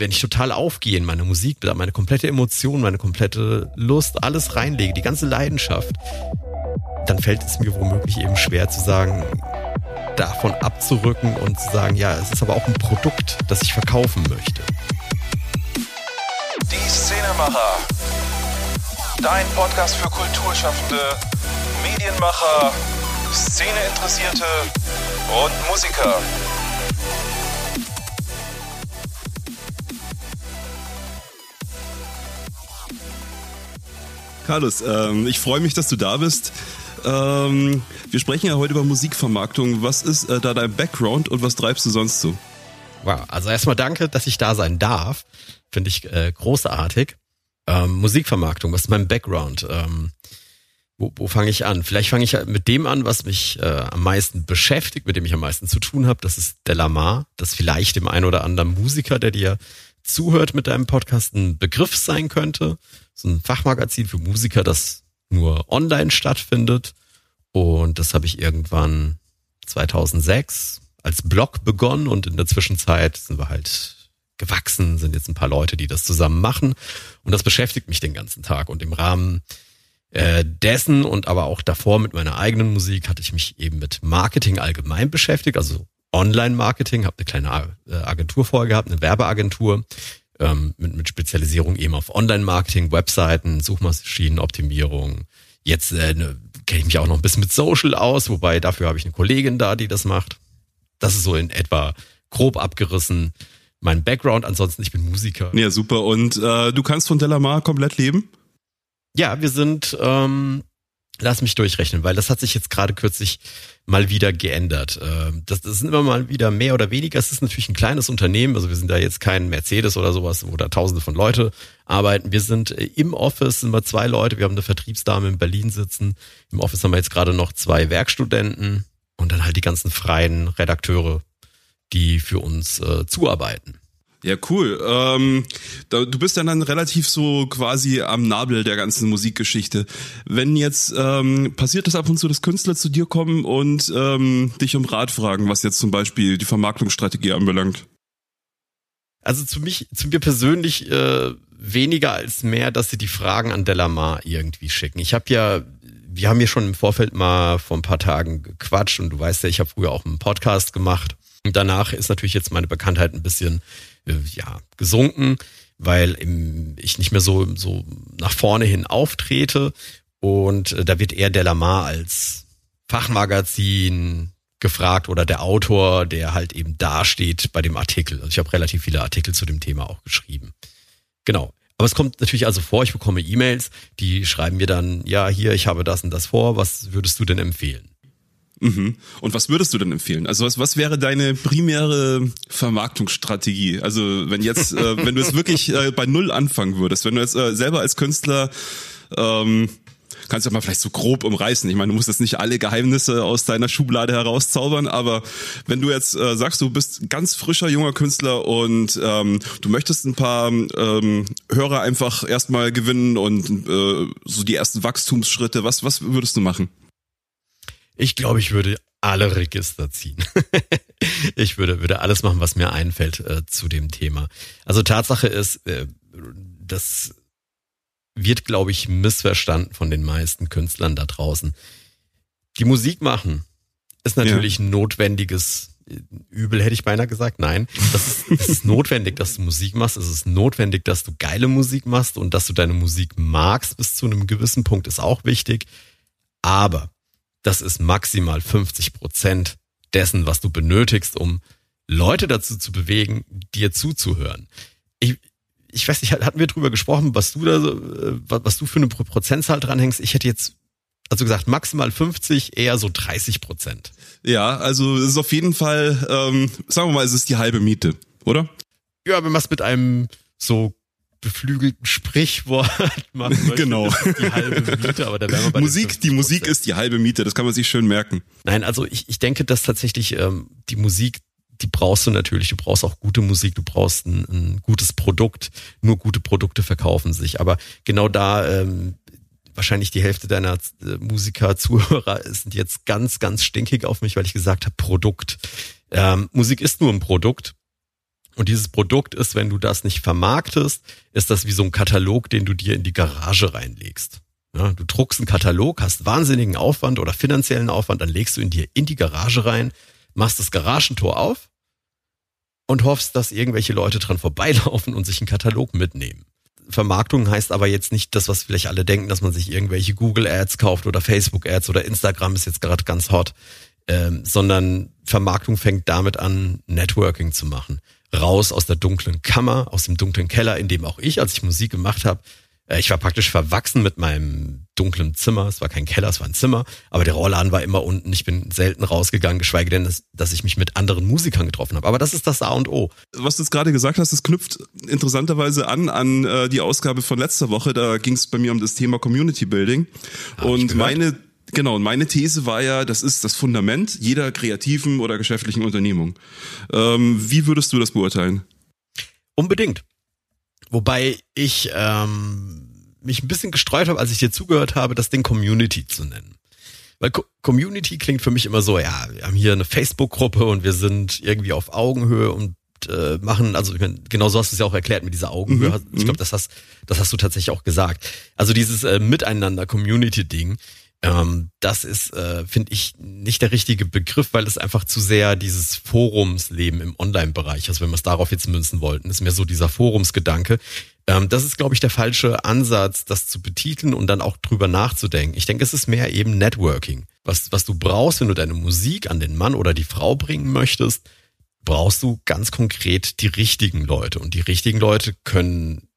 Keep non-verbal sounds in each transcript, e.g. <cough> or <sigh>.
wenn ich total aufgehe in meine Musik, meine komplette Emotion, meine komplette Lust, alles reinlege, die ganze Leidenschaft, dann fällt es mir womöglich eben schwer zu sagen, davon abzurücken und zu sagen, ja, es ist aber auch ein Produkt, das ich verkaufen möchte. Die Szenemacher. Dein Podcast für Kulturschaffende, Medienmacher, Szeneinteressierte und Musiker. Carlos, ähm, ich freue mich, dass du da bist. Ähm, wir sprechen ja heute über Musikvermarktung. Was ist äh, da dein Background und was treibst du sonst so? Wow, also erstmal danke, dass ich da sein darf. Finde ich äh, großartig. Ähm, Musikvermarktung, was ist mein Background? Ähm, wo, wo fange ich an? Vielleicht fange ich mit dem an, was mich äh, am meisten beschäftigt, mit dem ich am meisten zu tun habe. Das ist Delamar. Das vielleicht dem einen oder anderen Musiker, der dir zuhört mit deinem Podcast, ein Begriff sein könnte so ein Fachmagazin für Musiker, das nur online stattfindet. Und das habe ich irgendwann 2006 als Blog begonnen und in der Zwischenzeit sind wir halt gewachsen, sind jetzt ein paar Leute, die das zusammen machen. Und das beschäftigt mich den ganzen Tag. Und im Rahmen äh, dessen und aber auch davor mit meiner eigenen Musik hatte ich mich eben mit Marketing allgemein beschäftigt, also Online-Marketing, habe eine kleine äh, Agentur vorher gehabt, eine Werbeagentur, ähm, mit, mit Spezialisierung eben auf Online-Marketing, Webseiten, Suchmaschinenoptimierung. Jetzt äh, ne, kenne ich mich auch noch ein bisschen mit Social aus, wobei dafür habe ich eine Kollegin da, die das macht. Das ist so in etwa grob abgerissen mein Background. Ansonsten, ich bin Musiker. Ja, super. Und äh, du kannst von Delamar komplett leben? Ja, wir sind ähm, lass mich durchrechnen, weil das hat sich jetzt gerade kürzlich mal wieder geändert. Ähm, das, das sind immer mal wieder mehr oder weniger. Es ist natürlich ein kleines Unternehmen, also wir sind da jetzt kein Mercedes oder sowas, wo da tausende von Leute arbeiten. Wir sind äh, im Office, sind wir zwei Leute, wir haben eine Vertriebsdame in Berlin sitzen. Im Office haben wir jetzt gerade noch zwei Werkstudenten und dann halt die ganzen freien Redakteure, die für uns äh, zuarbeiten. Ja, cool. Ähm, da, du bist dann dann relativ so quasi am Nabel der ganzen Musikgeschichte. Wenn jetzt ähm, passiert das ab und zu, dass Künstler zu dir kommen und ähm, dich um Rat fragen, was jetzt zum Beispiel die Vermarktungsstrategie anbelangt? Also zu mich, zu mir persönlich äh, weniger als mehr, dass sie die Fragen an Delamar irgendwie schicken. Ich habe ja, wir haben hier schon im Vorfeld mal vor ein paar Tagen gequatscht und du weißt ja, ich habe früher auch einen Podcast gemacht. Und danach ist natürlich jetzt meine Bekanntheit ein bisschen ja, gesunken, weil ich nicht mehr so, so nach vorne hin auftrete. Und äh, da wird eher Delamar als Fachmagazin gefragt oder der Autor, der halt eben dasteht bei dem Artikel. Also ich habe relativ viele Artikel zu dem Thema auch geschrieben. Genau. Aber es kommt natürlich also vor, ich bekomme E-Mails, die schreiben mir dann, ja, hier, ich habe das und das vor, was würdest du denn empfehlen? Mhm. Und was würdest du denn empfehlen? Also was, was wäre deine primäre Vermarktungsstrategie? Also wenn jetzt, äh, <laughs> wenn du jetzt wirklich äh, bei Null anfangen würdest, wenn du jetzt äh, selber als Künstler ähm, kannst du ja mal vielleicht so grob umreißen. Ich meine, du musst jetzt nicht alle Geheimnisse aus deiner Schublade herauszaubern, aber wenn du jetzt äh, sagst, du bist ganz frischer junger Künstler und ähm, du möchtest ein paar ähm, Hörer einfach erstmal gewinnen und äh, so die ersten Wachstumsschritte, was, was würdest du machen? Ich glaube, ich würde alle Register ziehen. <laughs> ich würde, würde alles machen, was mir einfällt äh, zu dem Thema. Also Tatsache ist, äh, das wird, glaube ich, missverstanden von den meisten Künstlern da draußen. Die Musik machen ist natürlich ja. ein notwendiges Übel, hätte ich beinahe gesagt. Nein, das ist, das ist notwendig, dass du Musik machst. Es ist notwendig, dass du geile Musik machst und dass du deine Musik magst bis zu einem gewissen Punkt ist auch wichtig. Aber das ist maximal 50 Prozent dessen, was du benötigst, um Leute dazu zu bewegen, dir zuzuhören. Ich, ich weiß nicht, hatten wir drüber gesprochen, was du da, äh, was du für eine Prozentzahl dranhängst? Ich hätte jetzt also gesagt, maximal 50, eher so 30 Prozent. Ja, also es ist auf jeden Fall, ähm, sagen wir mal, es ist die halbe Miete, oder? Ja, wenn man es mit einem so beflügelten Sprichwort <laughs> machen möchte, genau. die halbe Miete, aber da wären wir bei Musik, die Musik ist die halbe Miete, das kann man sich schön merken. Nein, also ich, ich denke, dass tatsächlich ähm, die Musik, die brauchst du natürlich, du brauchst auch gute Musik, du brauchst ein, ein gutes Produkt, nur gute Produkte verkaufen sich, aber genau da ähm, wahrscheinlich die Hälfte deiner äh, Musiker, <laughs> Zuhörer sind jetzt ganz, ganz stinkig auf mich, weil ich gesagt habe, Produkt. Ähm, Musik ist nur ein Produkt Und dieses Produkt ist, wenn du das nicht vermarktest, ist das wie so ein Katalog, den du dir in die Garage reinlegst. Ja, du druckst einen Katalog, hast wahnsinnigen Aufwand oder finanziellen Aufwand, dann legst du ihn dir in die Garage rein, machst das Garagentor auf und hoffst, dass irgendwelche Leute dran vorbeilaufen und sich einen Katalog mitnehmen. Vermarktung heißt aber jetzt nicht das, was vielleicht alle denken, dass man sich irgendwelche Google Ads kauft oder Facebook Ads oder Instagram ist jetzt gerade ganz hot, ähm, sondern Vermarktung fängt damit an, Networking zu machen. Raus aus der dunklen Kammer, aus dem dunklen Keller, in dem auch ich, als ich Musik gemacht habe, äh, ich war praktisch verwachsen mit meinem dunklen Zimmer. Es war kein Keller, es war ein Zimmer. Aber der Rollladen war immer unten. Ich bin selten rausgegangen, geschweige denn, dass, dass ich mich mit anderen Musikern getroffen habe. Aber das ist das A und O. Was du jetzt gerade gesagt hast, das knüpft interessanterweise an an äh, die Ausgabe von letzter Woche. Da ging es bei mir um das Thema Community Building. Hab und meine Genau, und meine These war ja, das ist das Fundament jeder kreativen oder geschäftlichen Unternehmung. Ähm, wie würdest du das beurteilen? Unbedingt. Wobei ich ähm, mich ein bisschen gestreut habe, als ich dir zugehört habe, das Ding Community zu nennen. Weil Co Community klingt für mich immer so, ja, wir haben hier eine Facebook-Gruppe und wir sind irgendwie auf Augenhöhe und äh, machen, also ich meine, genau so hast du es ja auch erklärt mit dieser Augenhöhe. Mhm. Ich glaube, das hast, das hast du tatsächlich auch gesagt. Also dieses äh, Miteinander-Community-Ding, ähm, das ist, äh, finde ich, nicht der richtige Begriff, weil es einfach zu sehr dieses Forumsleben im Online-Bereich ist, wenn wir es darauf jetzt münzen wollten, ist mir so dieser Forumsgedanke. Ähm, das ist, glaube ich, der falsche Ansatz, das zu betiteln und dann auch drüber nachzudenken. Ich denke, es ist mehr eben Networking. Was, was du brauchst, wenn du deine Musik an den Mann oder die Frau bringen möchtest, brauchst du ganz konkret die richtigen Leute. Und die richtigen Leute können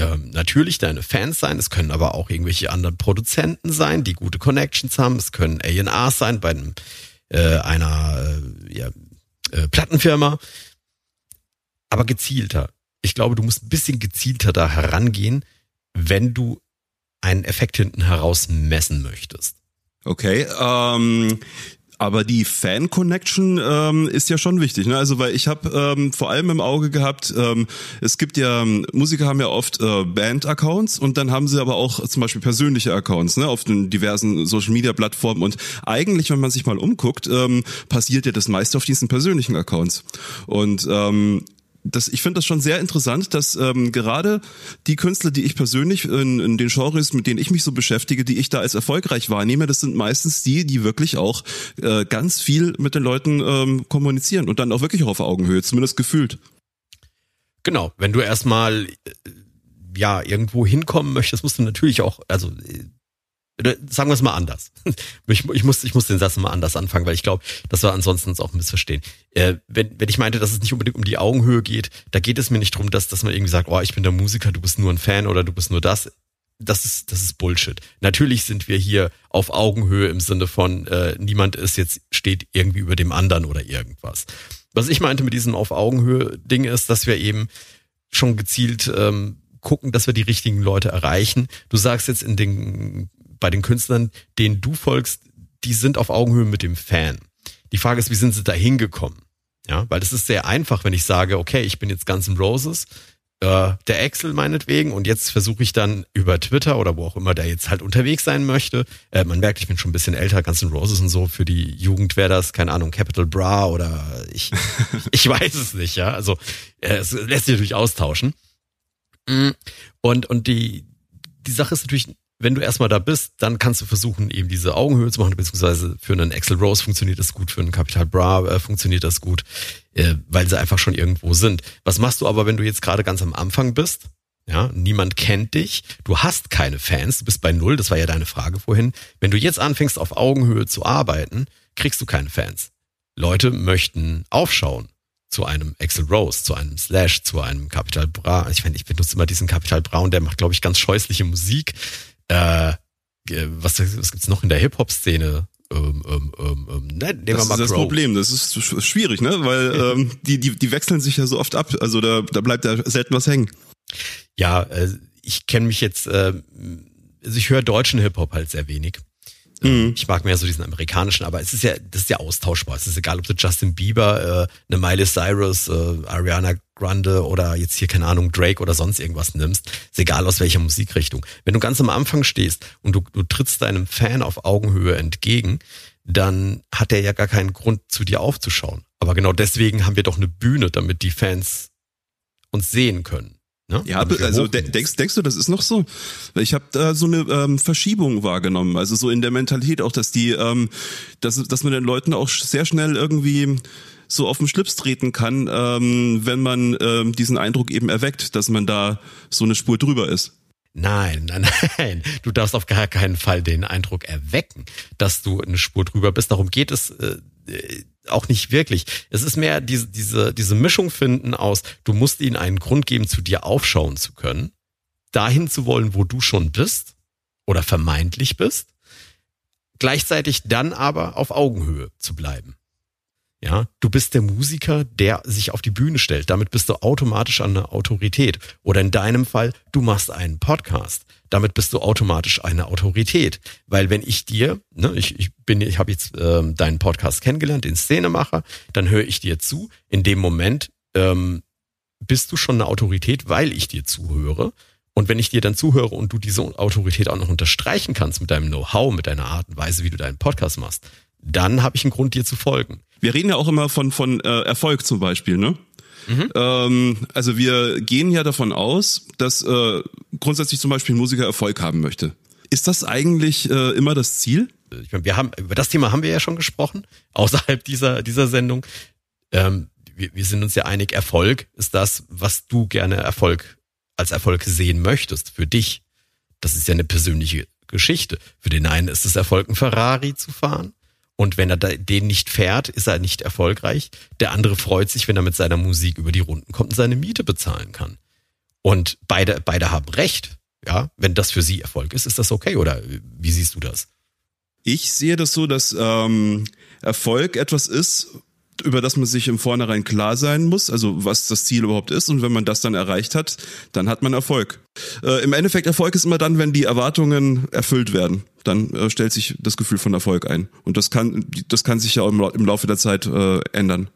ähm, natürlich deine Fans sein, es können aber auch irgendwelche anderen Produzenten sein, die gute Connections haben, es können A&Rs sein bei einem, äh, einer äh, ja, äh, Plattenfirma, aber gezielter. Ich glaube, du musst ein bisschen gezielter da herangehen, wenn du einen Effekt hinten heraus messen möchtest. Okay, ähm, aber die Fan-Connection ähm, ist ja schon wichtig. Ne? Also weil ich habe ähm, vor allem im Auge gehabt, ähm, es gibt ja, Musiker haben ja oft äh, Band-Accounts und dann haben sie aber auch zum Beispiel persönliche Accounts ne? auf den diversen Social-Media-Plattformen. Und eigentlich, wenn man sich mal umguckt, ähm, passiert ja das meiste auf diesen persönlichen Accounts. Und ähm, das, ich finde das schon sehr interessant, dass ähm, gerade die Künstler, die ich persönlich in, in den Genres, mit denen ich mich so beschäftige, die ich da als erfolgreich wahrnehme, das sind meistens die, die wirklich auch äh, ganz viel mit den Leuten ähm, kommunizieren und dann auch wirklich auch auf Augenhöhe, zumindest gefühlt. Genau, wenn du erstmal äh, ja irgendwo hinkommen möchtest, musst du natürlich auch, also äh, sagen wir es mal anders. <laughs> Ich, ich, muss, ich muss den Satz mal anders anfangen, weil ich glaube, das war ansonsten uns auch missverstehen. Äh, wenn, wenn ich meinte, dass es nicht unbedingt um die Augenhöhe geht, da geht es mir nicht drum, dass, dass man irgendwie sagt, oh, ich bin der Musiker, du bist nur ein Fan oder du bist nur das. Das ist, das ist Bullshit. Natürlich sind wir hier auf Augenhöhe im Sinne von, äh, niemand ist jetzt, steht irgendwie über dem anderen oder irgendwas. Was ich meinte mit diesem auf Augenhöhe Ding ist, dass wir eben schon gezielt ähm, gucken, dass wir die richtigen Leute erreichen. Du sagst jetzt in den bei den Künstlern, denen du folgst, die sind auf Augenhöhe mit dem Fan. Die Frage ist, wie sind sie da hingekommen? Ja, weil es ist sehr einfach, wenn ich sage, okay, ich bin jetzt ganz im Roses, äh, der Excel meinetwegen und jetzt versuche ich dann über Twitter oder wo auch immer der jetzt halt unterwegs sein möchte. Äh, man merkt, ich bin schon ein bisschen älter, ganz in Roses und so. Für die Jugend wäre das, keine Ahnung, Capital Bra oder ich, <laughs> ich weiß es nicht, ja. Also äh, es lässt sich natürlich austauschen. Mm, und, und die, die Sache ist natürlich wenn du erstmal da bist, dann kannst du versuchen, eben diese Augenhöhe zu machen, beziehungsweise für einen Axel Rose funktioniert das gut, für einen Capital Bra äh, funktioniert das gut, äh, weil sie einfach schon irgendwo sind. Was machst du aber, wenn du jetzt gerade ganz am Anfang bist? Ja, niemand kennt dich, du hast keine Fans, du bist bei Null, das war ja deine Frage vorhin. Wenn du jetzt anfängst, auf Augenhöhe zu arbeiten, kriegst du keine Fans. Leute möchten aufschauen zu einem Axel Rose, zu einem Slash, zu einem Capital Bra. Ich meine, ich benutze immer diesen Capital Bra und der macht, glaube ich, ganz scheußliche Musik äh, was, was gibt's noch in der Hip-Hop-Szene? Ähm, ähm, ähm, ähm ne, nehmen das wir mal ist das Problem, das ist schwierig, ne? Weil ähm, die, die, die wechseln sich ja so oft ab, also da, da bleibt da selten was hängen. Ja, äh, ich kenne mich jetzt, äh, also ich höre deutschen Hip-Hop halt sehr wenig. Mhm. Ich mag mehr so diesen amerikanischen, aber es ist ja, das ist ja austauschbar. Es ist egal, ob du Justin Bieber, äh, eine Miley Cyrus, äh, Ariana Grande oder jetzt hier, keine Ahnung, Drake oder sonst irgendwas nimmst. Ist egal aus welcher Musikrichtung. Wenn du ganz am Anfang stehst und du, du trittst deinem Fan auf Augenhöhe entgegen, dann hat er ja gar keinen Grund, zu dir aufzuschauen. Aber genau deswegen haben wir doch eine Bühne, damit die Fans uns sehen können. Ne? Ja, also de denkst, denkst du, das ist noch so? Ich habe da so eine ähm, Verschiebung wahrgenommen, also so in der Mentalität auch, dass die, ähm, dass, dass man den Leuten auch sehr schnell irgendwie so auf den Schlips treten kann, ähm, wenn man ähm, diesen Eindruck eben erweckt, dass man da so eine Spur drüber ist. Nein, nein, <laughs> nein. Du darfst auf gar keinen Fall den Eindruck erwecken, dass du eine Spur drüber bist. Darum geht es äh, auch nicht wirklich. Es ist mehr diese, diese, diese Mischung finden aus, du musst ihnen einen Grund geben, zu dir aufschauen zu können, dahin zu wollen, wo du schon bist oder vermeintlich bist, gleichzeitig dann aber auf Augenhöhe zu bleiben. Ja, du bist der Musiker, der sich auf die Bühne stellt. Damit bist du automatisch eine Autorität. Oder in deinem Fall, du machst einen Podcast. Damit bist du automatisch eine Autorität. Weil wenn ich dir, ne, ich, ich bin, ich habe jetzt ähm, deinen Podcast kennengelernt, den Szenemacher, dann höre ich dir zu. In dem Moment ähm, bist du schon eine Autorität, weil ich dir zuhöre. Und wenn ich dir dann zuhöre und du diese Autorität auch noch unterstreichen kannst mit deinem Know-how, mit deiner Art und Weise, wie du deinen Podcast machst, dann habe ich einen Grund, dir zu folgen. Wir reden ja auch immer von, von äh, Erfolg zum Beispiel, ne? Mhm. Ähm, also wir gehen ja davon aus, dass äh, grundsätzlich zum Beispiel ein Musiker Erfolg haben möchte. Ist das eigentlich äh, immer das Ziel? Ich meine, wir haben über das Thema haben wir ja schon gesprochen <laughs> außerhalb dieser dieser Sendung. Ähm, wir, wir sind uns ja einig, Erfolg ist das, was du gerne Erfolg als Erfolg sehen möchtest für dich. Das ist ja eine persönliche Geschichte. Für den einen ist es Erfolg, ein Ferrari zu fahren. Und wenn er den nicht fährt, ist er nicht erfolgreich. Der andere freut sich, wenn er mit seiner Musik über die Runden kommt und seine Miete bezahlen kann. Und beide, beide haben recht. Ja, wenn das für sie Erfolg ist, ist das okay oder wie siehst du das? Ich sehe das so, dass ähm, Erfolg etwas ist, über das man sich im Vornherein klar sein muss, also was das Ziel überhaupt ist. Und wenn man das dann erreicht hat, dann hat man Erfolg. Äh, Im Endeffekt Erfolg ist immer dann, wenn die Erwartungen erfüllt werden. Dann äh, stellt sich das Gefühl von Erfolg ein. Und das kann, das kann sich ja im, im Laufe der Zeit äh, ändern.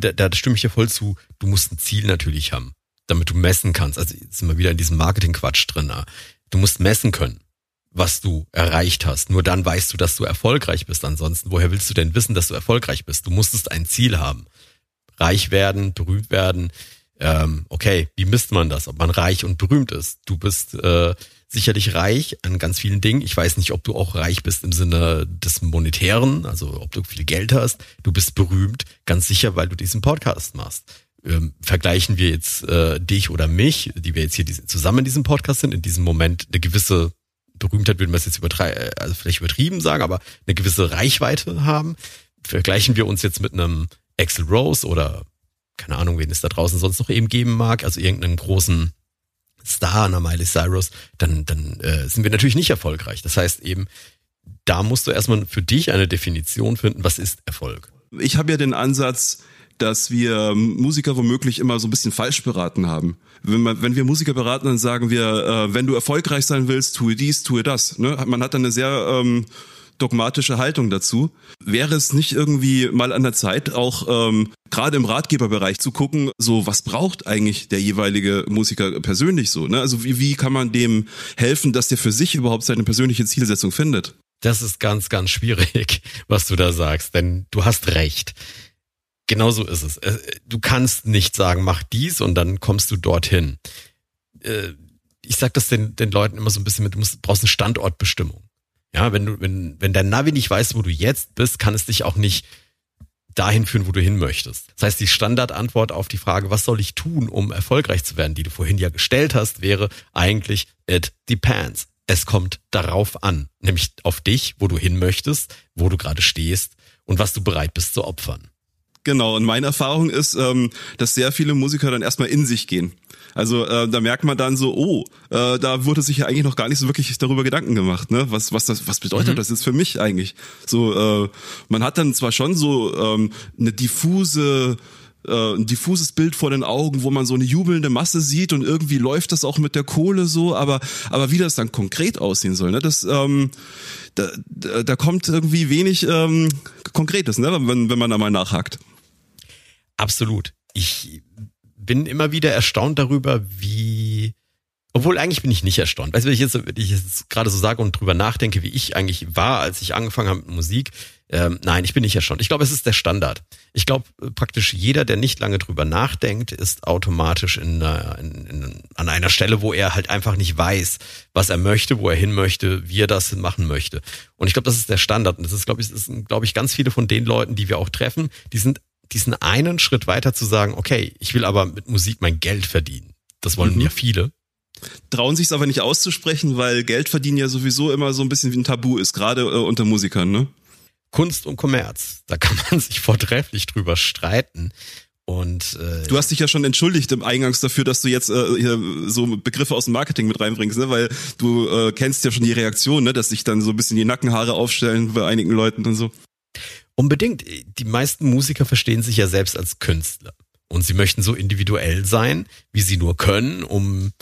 Da, da stimme ich ja voll zu. Du musst ein Ziel natürlich haben, damit du messen kannst. Also jetzt sind wir wieder in diesem Marketing-Quatsch drin. Du musst messen können was du erreicht hast. Nur dann weißt du, dass du erfolgreich bist. Ansonsten, woher willst du denn wissen, dass du erfolgreich bist? Du musstest ein Ziel haben. Reich werden, berühmt werden. Ähm, okay, wie misst man das, ob man reich und berühmt ist? Du bist äh, sicherlich reich an ganz vielen Dingen. Ich weiß nicht, ob du auch reich bist im Sinne des Monetären, also ob du viel Geld hast. Du bist berühmt, ganz sicher, weil du diesen Podcast machst. Ähm, vergleichen wir jetzt äh, dich oder mich, die wir jetzt hier zusammen in diesem Podcast sind, in diesem Moment eine gewisse Berühmtheit würden wir es jetzt übertreiben, äh, also vielleicht übertrieben sagen, aber eine gewisse Reichweite haben. Vergleichen wir uns jetzt mit einem Axel Rose oder keine Ahnung, wen es da draußen sonst noch eben geben mag, also irgendeinen großen Star einer Miley Cyrus, dann, dann äh, sind wir natürlich nicht erfolgreich. Das heißt eben, da musst du erstmal für dich eine Definition finden, was ist Erfolg. Ich habe ja den Ansatz, dass wir Musiker womöglich immer so ein bisschen falsch beraten haben. Wenn, man, wenn wir Musiker beraten, dann sagen wir, äh, wenn du erfolgreich sein willst, tue dies, tue das. Ne? Man hat dann eine sehr ähm, dogmatische Haltung dazu. Wäre es nicht irgendwie mal an der Zeit, auch ähm, gerade im Ratgeberbereich zu gucken, so was braucht eigentlich der jeweilige Musiker persönlich so? Ne? Also wie, wie kann man dem helfen, dass der für sich überhaupt seine persönliche Zielsetzung findet? Das ist ganz, ganz schwierig, <laughs> was du da sagst, denn du hast recht. Genau so ist es. Äh, du kannst nicht sagen, mach dies und dann kommst du dorthin. Äh, ich sag das den, den Leuten immer so ein bisschen mit, du musst, brauchst eine Standortbestimmung. Ja, wenn du, wenn, wenn dein Navi nicht weiß, wo du jetzt bist, kann es dich auch nicht dahin führen, wo du hin möchtest. Das heißt, die Standardantwort auf die Frage, was soll ich tun, um erfolgreich zu werden, die du vorhin ja gestellt hast, wäre eigentlich, it depends. Es kommt darauf an, nämlich auf dich, wo du hin möchtest, wo du gerade stehst und was du bereit bist zu opfern. Genau, und meine Erfahrung ist, ähm, dass sehr viele Musiker dann erstmal in sich gehen. Also äh, da merkt man dann so, oh, äh, da wurde sich ja eigentlich noch gar nicht so wirklich darüber Gedanken gemacht, ne? Was was das was bedeutet mhm. das jetzt für mich eigentlich? So äh, man hat dann zwar schon so ähm, eine diffuse äh, ein diffuses Bild vor den Augen, wo man so eine jubelnde Masse sieht und irgendwie läuft das auch mit der Kohle so, aber aber wie das dann konkret aussehen soll, ne? Das ähm, da, da, da kommt irgendwie wenig ähm, Konkretes, ne? Wenn wenn man da mal nachhakt. Absolut. Ich bin immer wieder erstaunt darüber, wie Obwohl eigentlich bin ich nicht erstaunt. Weißt du, wenn ich jetzt, wenn ich jetzt gerade so sage und drüber nachdenke, wie ich eigentlich war, als ich angefangen habe mit Musik, ähm, nein, ich bin nicht erstaunt. Ich glaube, es ist der Standard. Ich glaube, praktisch jeder, der nicht lange drüber nachdenkt, ist automatisch in, in, in, an einer Stelle, wo er halt einfach nicht weiß, was er möchte, wo er hin möchte, wie er das machen möchte. Und ich glaube, das ist der Standard. Und das ist, glaube ich, das sind, glaube ich, ganz viele von den Leuten, die wir auch treffen, die sind diesen einen Schritt weiter zu sagen, okay, ich will aber mit Musik mein Geld verdienen. Das wollen mhm. ja viele trauen sich es aber nicht auszusprechen, weil Geld verdienen ja sowieso immer so ein bisschen wie ein Tabu ist, gerade äh, unter Musikern, ne? Kunst und Kommerz. Da kann <laughs> man sich vortrefflich drüber streiten. Und äh, du hast dich ja schon entschuldigt im Eingangs dafür, dass du jetzt äh, hier so Begriffe aus dem Marketing mit reinbringst, ne? weil du äh, kennst ja schon die Reaktion, ne? dass sich dann so ein bisschen die Nackenhaare aufstellen bei einigen Leuten und so. Unbedingt. Die meisten Musiker verstehen sich ja selbst als Künstler und sie möchten so individuell sein, wie sie nur können, um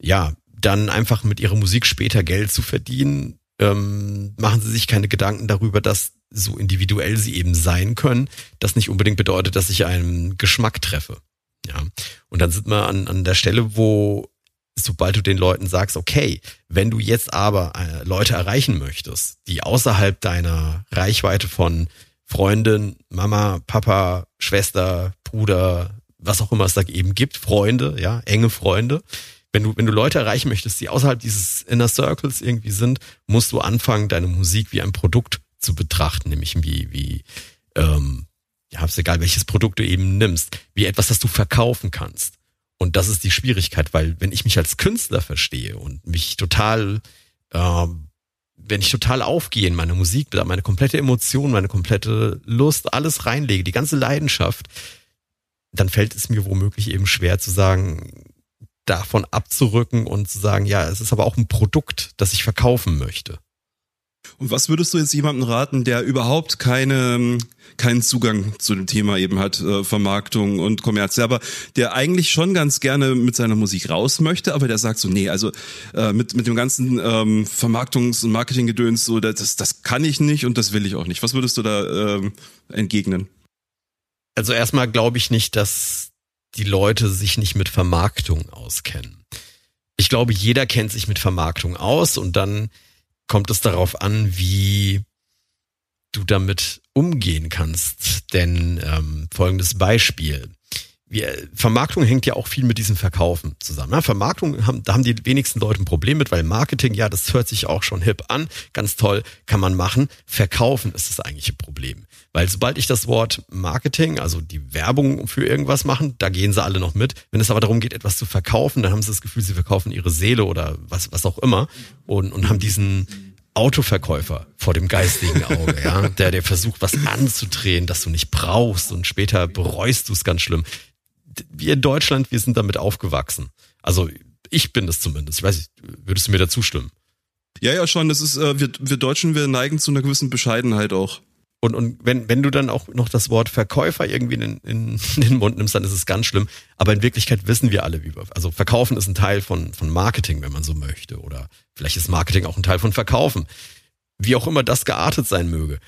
ja dann einfach mit ihrer Musik später Geld zu verdienen. Ähm, machen sie sich keine Gedanken darüber, dass so individuell sie eben sein können, das nicht unbedingt bedeutet, dass ich einen Geschmack treffe. Ja. Und dann sind wir an, an der Stelle, wo sobald du den Leuten sagst, okay, wenn du jetzt aber äh, Leute erreichen möchtest, die außerhalb deiner Reichweite von Freundin, Mama, Papa, Schwester, Bruder, was auch immer es da eben gibt, Freunde, ja, enge Freunde, wenn du, wenn du Leute erreichen möchtest, die außerhalb dieses Inner Circles irgendwie sind, musst du anfangen, deine Musik wie ein Produkt zu betrachten, nämlich wie, wie, ähm, ja, ist egal, welches Produkt du eben nimmst, wie etwas, das du verkaufen kannst. Und das ist die Schwierigkeit, weil wenn ich mich als Künstler verstehe und mich total, ähm, wenn ich total aufgehe in meine Musik, meine komplette Emotion, meine komplette Lust, alles reinlege, die ganze Leidenschaft, dann fällt es mir womöglich eben schwer zu sagen, davon abzurücken und zu sagen, ja, es ist aber auch ein Produkt, das ich verkaufen möchte. Und was würdest du jetzt jemandem raten, der überhaupt keine, keinen Zugang zu dem Thema eben hat, äh, Vermarktung und Kommerz, aber der eigentlich schon ganz gerne mit seiner Musik raus möchte, aber der sagt so, nee, also äh, mit, mit dem ganzen ähm, Vermarktungs- und Marketinggedöns, so, das, das kann ich nicht und das will ich auch nicht. Was würdest du da ähm, entgegnen? Also erstmal glaube ich nicht, dass die Leute sich nicht mit Vermarktung auskennen. Ich glaube, jeder kennt sich mit Vermarktung aus und dann kommt es darauf an, wie du damit umgehen kannst. Denn ähm, folgendes Beispiel. Wir, Vermarktung hängt ja auch viel mit diesem Verkaufen zusammen. Ja, Vermarktung, haben, da haben die wenigsten Leute ein Problem mit, weil Marketing, ja, das hört sich auch schon hip an, ganz toll, kann man machen. Verkaufen ist das eigentliche Problem. Weil sobald ich das Wort Marketing, also die Werbung für irgendwas machen, da gehen sie alle noch mit. Wenn es aber darum geht, etwas zu verkaufen, dann haben sie das Gefühl, sie verkaufen ihre Seele oder was, was auch immer und, und haben diesen Autoverkäufer vor dem geistigen Auge, ja, der der versucht, was anzudrehen, das du nicht brauchst und später bereust du es ganz schlimm. Wir in Deutschland, wir sind damit aufgewachsen. Also ich bin es zumindest. Ich weiß nicht, würdest du mir dazu stimmen? Ja, ja, schon. Das ist, äh, wir, wir Deutschen, wir neigen zu einer gewissen Bescheidenheit auch. Und, und wenn, wenn du dann auch noch das Wort Verkäufer irgendwie in, in, in den Mund nimmst, dann ist es ganz schlimm. Aber in Wirklichkeit wissen wir alle, wie wir, also Verkaufen ist ein Teil von, von Marketing, wenn man so möchte. Oder vielleicht ist Marketing auch ein Teil von Verkaufen. Wie auch immer das geartet sein möge.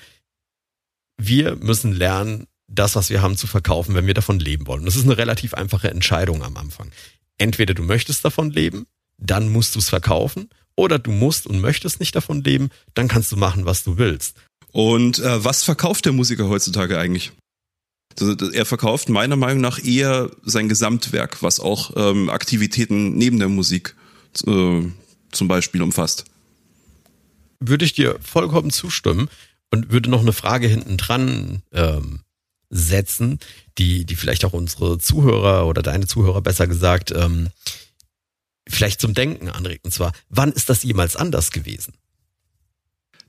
Wir müssen lernen, das, was wir haben, zu verkaufen, wenn wir davon leben wollen. das ist eine relativ einfache Entscheidung am Anfang. Entweder du möchtest davon leben, dann musst du es verkaufen, oder du musst und möchtest nicht davon leben, dann kannst du machen, was du willst. Und äh, was verkauft der Musiker heutzutage eigentlich? Also, er verkauft meiner Meinung nach eher sein Gesamtwerk, was auch ähm, Aktivitäten neben der Musik äh, zum Beispiel umfasst. Würde ich dir vollkommen zustimmen und würde noch eine Frage hinten dran ähm, setzen, die, die vielleicht auch unsere Zuhörer oder deine Zuhörer besser gesagt ähm, vielleicht zum Denken anregt. Und zwar, wann ist das jemals anders gewesen?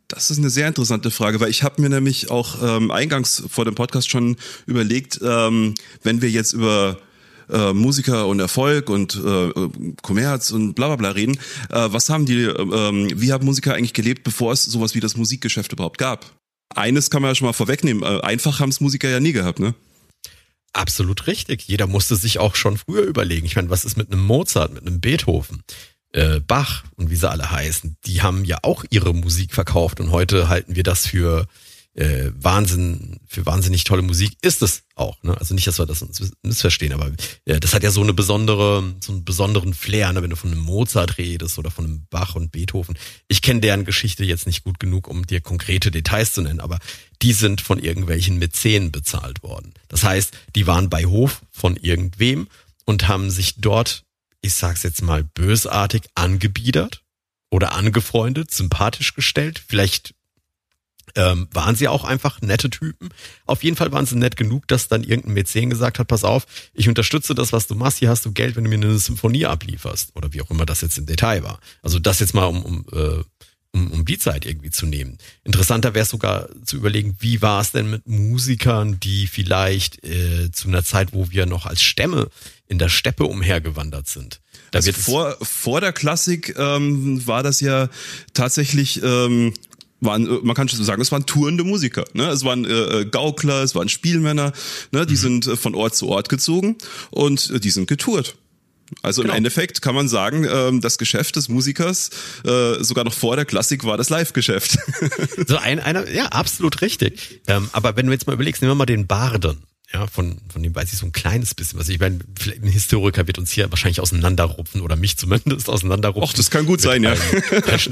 Das ist eine sehr interessante Frage, weil ich habe mir nämlich auch ähm, eingangs vor dem Podcast schon überlegt, ähm, wenn wir jetzt über äh, Musiker und Erfolg und äh, Kommerz und bla bla bla reden, äh, was haben die, äh, wie haben Musiker eigentlich gelebt, bevor es sowas wie das Musikgeschäft überhaupt gab? Eines kann man ja schon mal vorwegnehmen, äh, einfach haben es Musiker ja nie gehabt, ne? Absolut richtig. Jeder musste sich auch schon früher überlegen. Ich meine, was ist mit einem Mozart, mit einem Beethoven? äh, Bach und wie sie alle heißen, die haben ja auch ihre Musik verkauft und heute halten wir das für äh, Wahnsinn, für wahnsinnig tolle Musik ist es auch. Ne? Also nicht, dass wir das missverstehen, aber äh, das hat ja so eine besondere, so einen besonderen Flair, ne? wenn du von einem Mozart redest oder von einem Bach und Beethoven. Ich kenne deren Geschichte jetzt nicht gut genug, um dir konkrete Details zu nennen, aber die sind von irgendwelchen Mäzenen bezahlt worden. Das heißt, die waren bei Hof von irgendwem und haben sich dort, ich sag's jetzt mal bösartig, angebiedert oder angefreundet, sympathisch gestellt, vielleicht ähm, waren sie auch einfach nette Typen. Auf jeden Fall waren sie nett genug, dass dann irgendein Mäzen gesagt hat, pass auf, ich unterstütze das, was du machst, hier hast du Geld, wenn du mir eine Symphonie ablieferst. Oder wie auch immer das jetzt im Detail war. Also das jetzt mal um, um, äh, um, um die Zeit irgendwie zu nehmen. Interessanter wäre es sogar zu überlegen, wie war es denn mit Musikern, die vielleicht äh, zu einer Zeit, wo wir noch als Stämme in der Steppe umhergewandert sind. Da also vor, vor der Klassik ähm, war das ja tatsächlich ähm, waren, äh, man kann schon sagen, es waren tourende Musiker. Ne? Es waren äh, äh, Gaukler, es waren Spielmänner, ne? die mhm. sind äh, von Ort zu Ort gezogen und äh, die sind getourt. Also genau. im Endeffekt kann man sagen, ähm, das Geschäft des Musikers äh, sogar noch vor der Klassik war das Live-Geschäft. <laughs> so ein, einer, ja, absolut richtig. Ähm, aber wenn du jetzt mal überlegst, nehmen wir mal den Barden. Ja, von, von dem weiß ich so ein kleines bisschen was. Ich meine, ein Historiker wird uns hier wahrscheinlich auseinanderrupfen oder mich zumindest auseinanderrupfen. Ach, das kann gut sein, ja.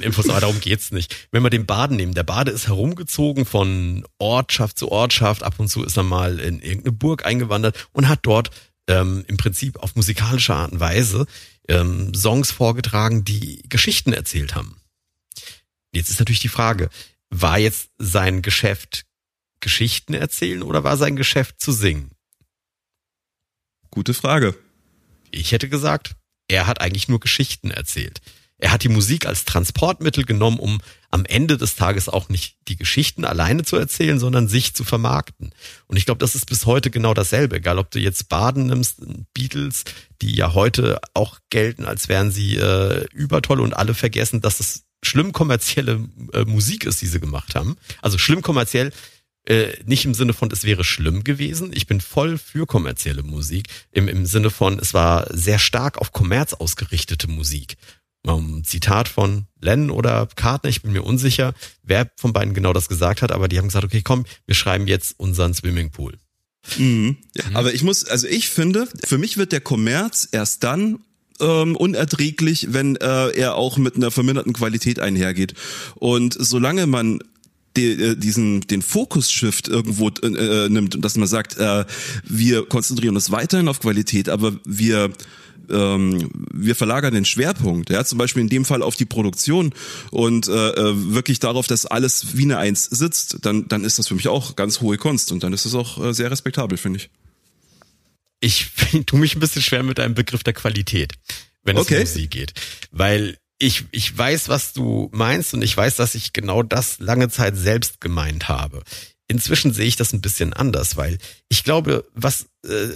Infos, aber darum geht's nicht. Wenn wir den Baden nehmen, der Bade ist herumgezogen von Ortschaft zu Ortschaft. Ab und zu ist er mal in irgendeine Burg eingewandert und hat dort ähm, im Prinzip auf musikalische Art und Weise ähm, Songs vorgetragen, die Geschichten erzählt haben. Jetzt ist natürlich die Frage, war jetzt sein Geschäft Geschichten erzählen oder war sein Geschäft zu singen? Gute Frage. Ich hätte gesagt, er hat eigentlich nur Geschichten erzählt. Er hat die Musik als Transportmittel genommen, um am Ende des Tages auch nicht die Geschichten alleine zu erzählen, sondern sich zu vermarkten. Und ich glaube, das ist bis heute genau dasselbe. Egal, ob du jetzt Baden nimmst, Beatles, die ja heute auch gelten, als wären sie äh, übertoll und alle vergessen, dass es schlimm kommerzielle äh, Musik ist, die sie gemacht haben. Also schlimm kommerziell äh, nicht im Sinne von, es wäre schlimm gewesen. Ich bin voll für kommerzielle Musik. Im, Im Sinne von, es war sehr stark auf Kommerz ausgerichtete Musik. Um, Zitat von Lennon oder Carter, ich bin mir unsicher, wer von beiden genau das gesagt hat, aber die haben gesagt, okay, komm, wir schreiben jetzt unseren Swimmingpool. Mhm. Mhm. Aber ich muss, also ich finde, für mich wird der Kommerz erst dann ähm, unerträglich, wenn äh, er auch mit einer verminderten Qualität einhergeht. Und solange man die, äh, diesen den Fokus-Shift irgendwo äh, äh, nimmt und dass man sagt, äh, wir konzentrieren uns weiterhin auf Qualität, aber wir ähm, wir verlagern den Schwerpunkt, ja, zum Beispiel in dem Fall auf die Produktion und äh, äh wirklich darauf, dass alles wie eine Eins sitzt, dann, dann ist das für mich auch ganz hohe Kunst und dann ist es auch äh, sehr respektabel, finde ich. Ich <laughs> tue mich ein bisschen schwer mit einem Begriff der Qualität, wenn es okay. um Musik geht, weil ich, ich weiß, was du meinst und ich weiß, dass ich genau das lange Zeit selbst gemeint habe. Inzwischen sehe ich das ein bisschen anders, weil ich glaube, was äh,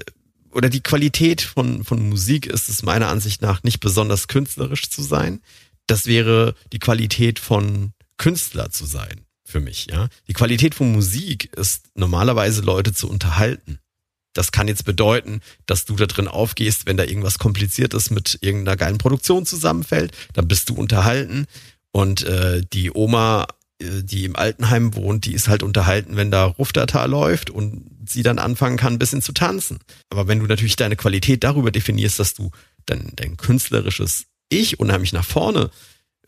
oder die Qualität von, von Musik ist es meiner Ansicht nach nicht besonders künstlerisch zu sein. Das wäre die Qualität von Künstler zu sein für mich, ja. Die Qualität von Musik ist normalerweise Leute zu unterhalten. Das kann jetzt bedeuten, dass du da drin aufgehst, wenn da irgendwas Kompliziertes mit irgendeiner geilen Produktion zusammenfällt, dann bist du unterhalten und äh, die Oma, äh, die im Altenheim wohnt, die ist halt unterhalten, wenn da Ruftata läuft und sie dann anfangen kann, ein bisschen zu tanzen. Aber wenn du natürlich deine Qualität darüber definierst, dass du dann dein künstlerisches Ich unheimlich nach vorne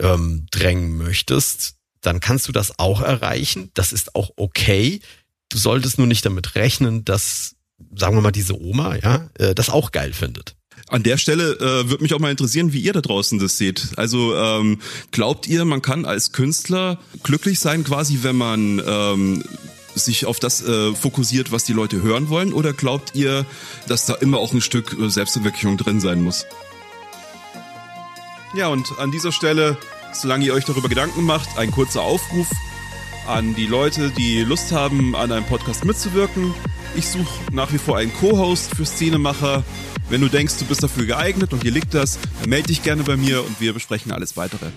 ähm, drängen möchtest, dann kannst du das auch erreichen. Das ist auch okay. Du solltest nur nicht damit rechnen, dass sagen wir mal, diese Oma, ja, äh, das auch geil findet. An der Stelle äh, würde mich auch mal interessieren, wie ihr da draußen das seht. Also ähm, glaubt ihr, man kann als Künstler glücklich sein, quasi, wenn man ähm, sich auf das äh, fokussiert, was die Leute hören wollen? Oder glaubt ihr, dass da immer auch ein Stück äh, Selbstverwirklichung drin sein muss? Ja, und an dieser Stelle, solange ihr euch darüber Gedanken macht, ein kurzer Aufruf an die Leute, die Lust haben, an einem Podcast mitzuwirken. Ich suche nach wie vor einen Co-Host für Szenemacher. Wenn du denkst, du bist dafür geeignet und hier liegt das, dann melde dich gerne bei mir und wir besprechen alles weitere.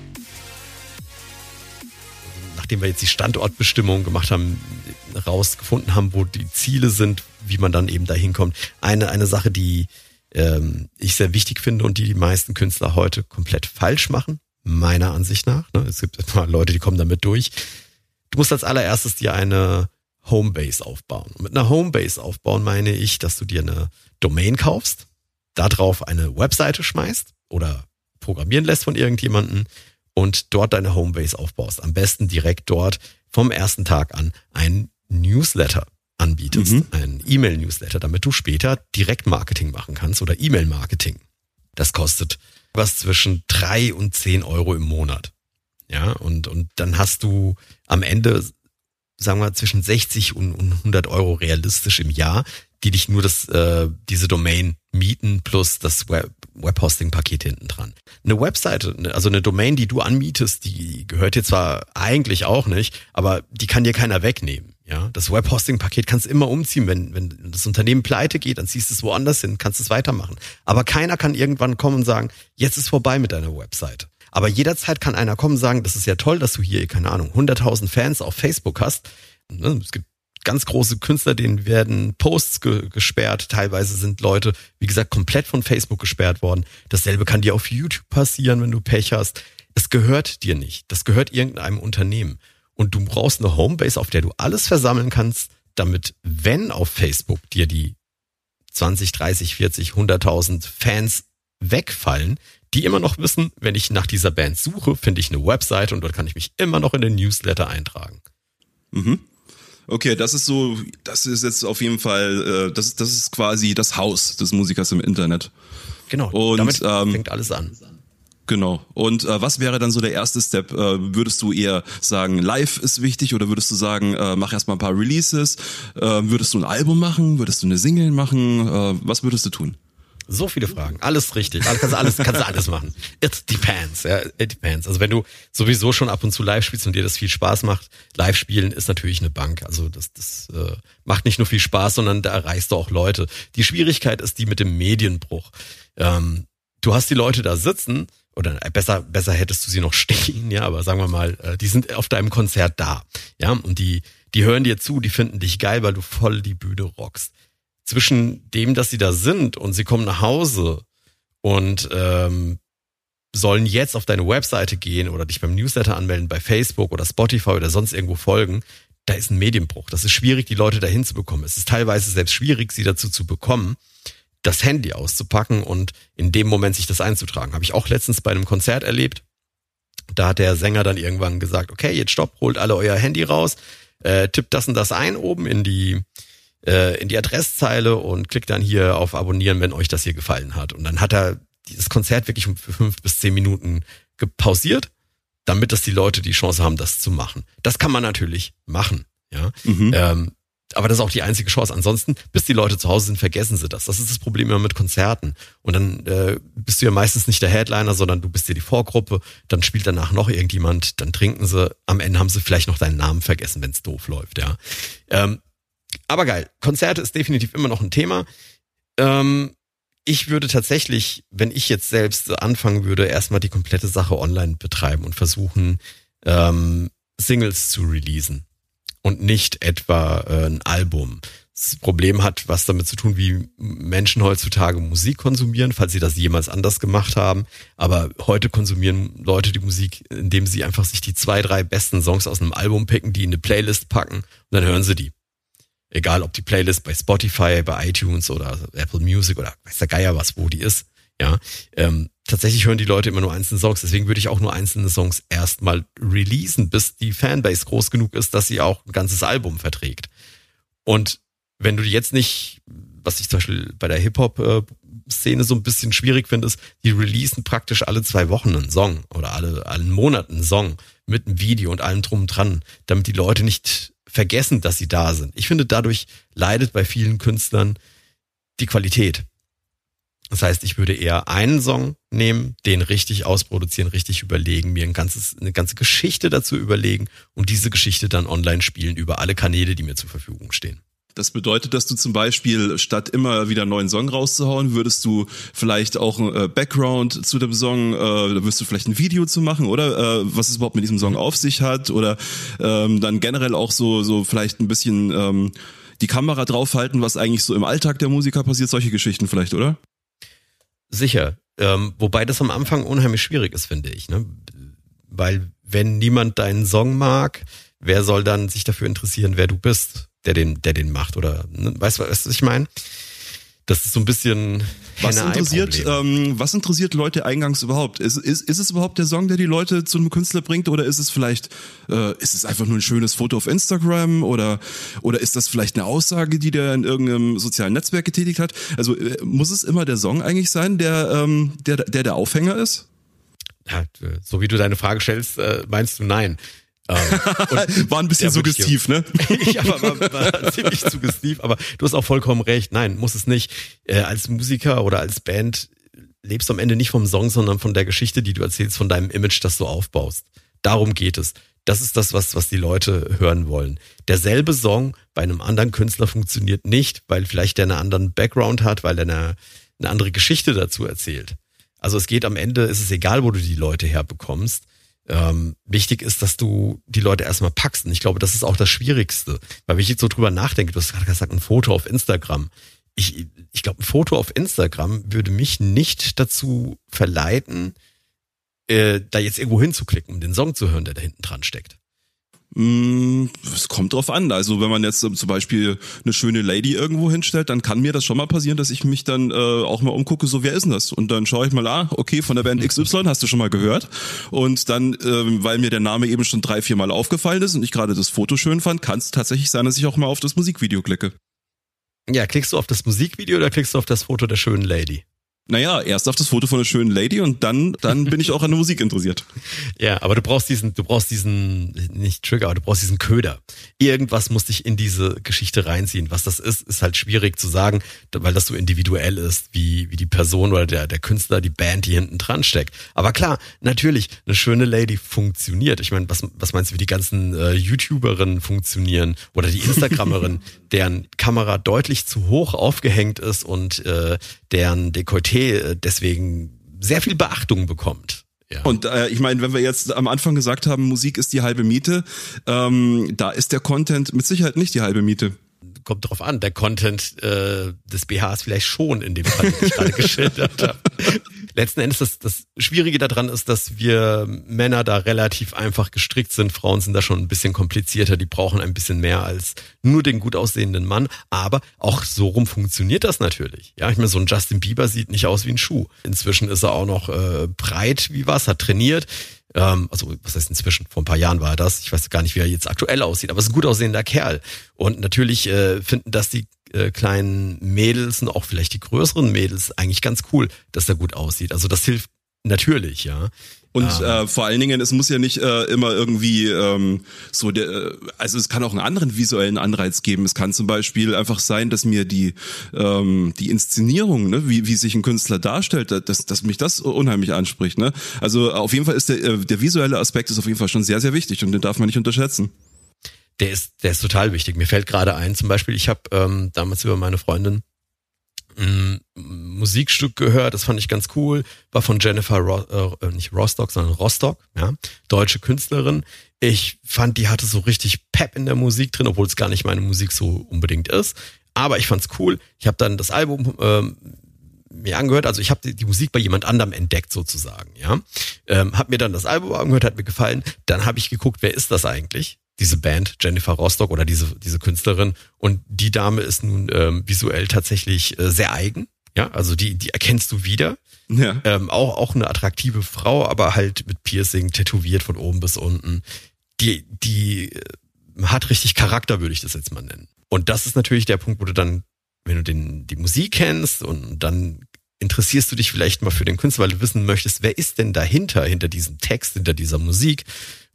Nachdem wir jetzt die Standortbestimmung gemacht haben, rausgefunden haben, wo die Ziele sind, wie man dann eben dahin kommt. Eine, eine Sache, die ähm, ich sehr wichtig finde und die die meisten Künstler heute komplett falsch machen, meiner Ansicht nach. Ne? Es gibt immer Leute, die kommen damit durch du musst als allererstes dir eine Homebase aufbauen. Und mit einer Homebase aufbauen meine ich, dass du dir eine Domain kaufst, darauf eine Webseite schmeißt oder programmieren lässt von irgendjemanden und dort deine Homebase aufbaust. Am besten direkt dort vom ersten Tag an ein Newsletter anbietest, mhm. ein E-Mail-Newsletter, damit du später Direktmarketing machen kannst oder E-Mail-Marketing. Das kostet was zwischen drei und zehn Euro im Monat. Ja, und, und dann hast du am Ende, sagen wir, zwischen 60 und, und 100 Euro realistisch im Jahr, die dich nur das, äh, diese Domain mieten plus das Web, Webhosting-Paket hinten dran. Eine Webseite, ne, also eine Domain, die du anmietest, die gehört dir zwar eigentlich auch nicht, aber die kann dir keiner wegnehmen. Ja, das Webhosting-Paket kannst du immer umziehen. Wenn, wenn das Unternehmen pleite geht, dann ziehst du es woanders hin, kannst es weitermachen. Aber keiner kann irgendwann kommen und sagen, jetzt ist vorbei mit deiner Webseite. Aber jederzeit kann einer kommen und sagen, das ist ja toll, dass du hier, keine Ahnung, 100.000 Fans auf Facebook hast. Ne, es gibt ganz große Künstler, denen werden Posts ge gesperrt. Teilweise sind Leute, wie gesagt, komplett von Facebook gesperrt worden. Dasselbe kann dir auf YouTube passieren, wenn du Pech hast. Es gehört dir nicht. Das gehört irgendeinem Unternehmen. Und du brauchst eine Homebase, auf der du alles versammeln kannst, damit, wenn auf Facebook dir die 20, 30, 40, 100.000 Fans wegfallen, die immer noch wissen, wenn ich nach dieser Band suche, finde ich eine Webseite und dort kann ich mich immer noch in den Newsletter eintragen. Mhm. Okay, das ist so, das ist jetzt auf jeden Fall, äh, das, das ist quasi das Haus des Musikers im Internet. Genau, und damit ähm, fängt alles an. Genau. Und äh, was wäre dann so der erste Step? Äh, würdest du eher sagen, live ist wichtig oder würdest du sagen, äh, mach erstmal ein paar Releases? Äh, würdest du ein Album machen? Würdest du eine Single machen? Äh, was würdest du tun? So viele Fragen. Alles richtig. Alles, kannst, alles, kannst alles machen. It depends. Ja, it depends. Also wenn du sowieso schon ab und zu live spielst und dir das viel Spaß macht, live spielen ist natürlich eine Bank. Also das, das äh, macht nicht nur viel Spaß, sondern da erreichst du auch Leute. Die Schwierigkeit ist die mit dem Medienbruch. Ähm, du hast die Leute da sitzen oder besser, besser hättest du sie noch stehen, ja, aber sagen wir mal, äh, die sind auf deinem Konzert da. Ja, und die, die hören dir zu, die finden dich geil, weil du voll die Bühne rockst zwischen dem, dass sie da sind und sie kommen nach Hause und ähm, sollen jetzt auf deine Webseite gehen oder dich beim Newsletter anmelden, bei Facebook oder Spotify oder sonst irgendwo folgen, da ist ein Medienbruch. Das ist schwierig, die Leute dahin zu bekommen. Es ist teilweise selbst schwierig, sie dazu zu bekommen, das Handy auszupacken und in dem Moment sich das einzutragen. Habe ich auch letztens bei einem Konzert erlebt. Da hat der Sänger dann irgendwann gesagt, okay, jetzt stopp, holt alle euer Handy raus, äh, tippt das und das ein oben in die äh, in die Adresszeile und klickt dann hier auf Abonnieren, wenn euch das hier gefallen hat. Und dann hat er dieses Konzert wirklich für fünf bis zehn Minuten gepausiert, damit das die Leute die Chance haben, das zu machen. Das kann man natürlich machen, ja. Mhm. Ähm, aber das ist auch die einzige Chance. Ansonsten, bis die Leute zu Hause sind, vergessen sie das. Das ist das Problem immer mit Konzerten. Und dann äh, bist du ja meistens nicht der Headliner, sondern du bist ja die Vorgruppe. Dann spielt danach noch irgendjemand, dann trinken sie. Am Ende haben sie vielleicht noch deinen Namen vergessen, wenn es doof läuft, ja. Ähm, aber geil. Konzerte ist definitiv immer noch ein Thema. Ähm, ich würde tatsächlich, wenn ich jetzt selbst anfangen würde, erstmal die komplette Sache online betreiben und versuchen, ähm, Singles zu releasen und nicht etwa äh, ein Album. Das Problem hat was damit zu tun, wie Menschen heutzutage Musik konsumieren, falls sie das jemals anders gemacht haben. Aber heute konsumieren Leute die Musik, indem sie einfach sich die zwei, drei besten Songs aus einem Album picken, die in eine Playlist packen und dann hören sie die. Egal, ob die Playlist bei Spotify, bei iTunes oder Apple Music oder weiß der Geier was, wo die ist. Ja, ähm, tatsächlich hören die Leute immer nur einzelne Songs. Deswegen würde ich auch nur einzelne Songs erstmal releasen, bis die Fanbase groß genug ist, dass sie auch ein ganzes Album verträgt. Und wenn du jetzt nicht, was ich zum Beispiel bei der Hip-Hop-Szene so ein bisschen schwierig finde, ist, die releasen praktisch alle zwei Wochen einen Song oder alle, allen Monaten einen Song mit einem Video und allem drum und dran, damit die Leute nicht vergessen, dass sie da sind. Ich finde, dadurch leidet bei vielen Künstlern die Qualität. Das heißt, ich würde eher einen Song nehmen, den richtig ausproduzieren, richtig überlegen, mir ein ganzes, eine ganze Geschichte dazu überlegen und diese Geschichte dann online spielen über alle Kanäle, die mir zur Verfügung stehen. Das bedeutet, dass du zum Beispiel statt immer wieder einen neuen Song rauszuhauen, würdest du vielleicht auch ein äh, Background zu dem Song, äh, da wirst du vielleicht ein Video zu machen, oder äh, was es überhaupt mit diesem Song auf sich hat, oder ähm, dann generell auch so so vielleicht ein bisschen ähm, die Kamera draufhalten, was eigentlich so im Alltag der Musiker passiert, solche Geschichten vielleicht, oder? Sicher. Ähm, wobei das am Anfang unheimlich schwierig ist, finde ich, ne? Weil wenn niemand deinen Song mag, wer soll dann sich dafür interessieren, wer du bist, der den, der den macht oder, ne? weißt du, was ich meine? Das ist so ein bisschen was interessiert, ähm, was interessiert Leute eingangs überhaupt? Ist, ist, ist es überhaupt der Song, der die Leute zu einem Künstler bringt, oder ist es vielleicht, äh, ist es einfach nur ein schönes Foto auf Instagram oder oder ist das vielleicht eine Aussage, die der in irgendeinem sozialen Netzwerk getätigt hat? Also äh, muss es immer der Song eigentlich sein, der ähm, der der der Aufhänger ist? Ja, so wie du deine Frage stellst, äh, meinst du nein. Ähm, <laughs> war ein bisschen suggestiv, ne? <laughs> ja, war, war, war ziemlich suggestiv, aber du hast auch vollkommen recht. Nein, muss es nicht. Äh, als Musiker oder als Band lebst du am Ende nicht vom Song, sondern von der Geschichte, die du erzählst, von deinem Image, das du aufbaust. Darum geht es. Das ist das, was, was die Leute hören wollen. Derselbe Song bei einem anderen Künstler funktioniert nicht, weil vielleicht der einen anderen Background hat, weil er eine, eine andere Geschichte dazu erzählt. Also es geht am Ende, ist es egal, wo du die Leute herbekommst. Ähm, wichtig ist, dass du die Leute erstmal packst. Und ich glaube, das ist auch das Schwierigste. Weil wenn ich jetzt so drüber nachdenke, du hast gerade gesagt, ein Foto auf Instagram. Ich, ich glaube, ein Foto auf Instagram würde mich nicht dazu verleiten, äh, da jetzt irgendwo hinzuklicken, um den Song zu hören, der da hinten dran steckt. Mm, es kommt drauf an. Also wenn man jetzt zum Beispiel eine schöne Lady irgendwo hinstellt, dann kann mir das schon mal passieren, dass ich mich dann äh, auch mal umgucke, so wer ist denn das? Und dann schaue ich mal, ah, okay, von der Band XY hast du schon mal gehört. Und dann, äh, weil mir der Name eben schon drei, vier Mal aufgefallen ist und ich gerade das Foto schön fand, kann es tatsächlich sein, dass ich auch mal auf das Musikvideo klicke. Ja, klickst du auf das Musikvideo oder klickst du auf das Foto der schönen Lady? Naja, erst auf das Foto von einer schönen Lady und dann, dann bin ich auch an der Musik interessiert. <laughs> Ja, aber du brauchst diesen, du brauchst diesen, nicht Trigger, aber du brauchst diesen Köder. Irgendwas muss dich in diese Geschichte reinziehen. Was das ist, ist halt schwierig zu sagen, weil das so individuell ist, wie, wie die Person oder der, der Künstler, die Band, die hinten dran steckt. Aber klar, natürlich, eine schöne Lady funktioniert. Ich meine, was, was meinst du, wie die ganzen äh, YouTuberinnen funktionieren oder die Instagrammerinnen, <laughs> deren Kamera deutlich zu hoch aufgehängt ist und äh, deren Dekolleté äh, deswegen sehr viel Beachtung bekommt. Ja. Und äh, ich meine, wenn wir jetzt am Anfang gesagt haben, Musik ist die halbe Miete, ähm, da ist der Content mit Sicherheit nicht die halbe Miete kommt drauf an. Der Content äh, des BHs vielleicht schon in dem Fall, den ich gerade <laughs> geschildert habe. Letzten Endes, das, das Schwierige daran ist, dass wir Männer da relativ einfach gestrickt sind. Frauen sind da schon ein bisschen komplizierter. Die brauchen ein bisschen mehr als nur den gut aussehenden Mann. Aber auch so rum funktioniert das natürlich. Ja, ich meine, so ein Justin Bieber sieht nicht aus wie ein Schuh. Inzwischen ist er auch noch äh, breit wie was, hat trainiert ähm, also was heißt inzwischen, vor ein paar Jahren war er das, ich weiß gar nicht, wie er jetzt aktuell aussieht, aber es ist ein gut aussehender Kerl. Und natürlich äh, finden das die äh, kleinen Mädels und auch vielleicht die größeren Mädels eigentlich ganz cool, dass er gut aussieht. Also das hilft natürlich, ja. Und ähm. äh, vor allen Dingen, es muss ja nicht äh, immer irgendwie ähm, so der, äh, also es kann auch einen anderen visuellen Anreiz geben. Es kann zum Beispiel einfach sein, dass mir die ähm, die Inszenierung, ne, wie, wie sich ein Künstler darstellt, dass, dass mich das unheimlich anspricht. Ne? Also auf jeden Fall ist der, äh, der visuelle Aspekt ist auf jeden Fall schon sehr, sehr wichtig und den darf man nicht unterschätzen. Der ist, der ist total wichtig. Mir fällt gerade ein, zum Beispiel, ich habe ähm, damals über meine Freundin ein Musikstück gehört, das fand ich ganz cool, war von Jennifer, Ro äh, nicht Rostock, sondern Rostock, ja, deutsche Künstlerin. Ich fand, die hatte so richtig Pep in der Musik drin, obwohl es gar nicht meine Musik so unbedingt ist. Aber ich fand's cool. Ich habe dann das Album ähm, mir angehört, also ich habe die, die, Musik bei jemand anderem entdeckt sozusagen, ja. Ähm, hab mir dann das Album angehört, hat mir gefallen. Dann habe ich geguckt, wer ist das eigentlich? Diese Band, Jennifer Rostock oder diese, diese Künstlerin. Und die Dame ist nun ähm, visuell tatsächlich äh, sehr eigen. Ja, also die, die erkennst du wieder. Ja. Ähm, auch, auch eine attraktive Frau, aber halt mit Piercing, tätowiert von oben bis unten. Die, die äh, hat richtig Charakter, würde ich das jetzt mal nennen. Und das ist natürlich der Punkt, wo du dann, wenn du den, die Musik kennst und dann interessierst du dich vielleicht mal für den Künstler, weil du wissen möchtest, wer ist denn dahinter, hinter diesem Text, hinter dieser Musik.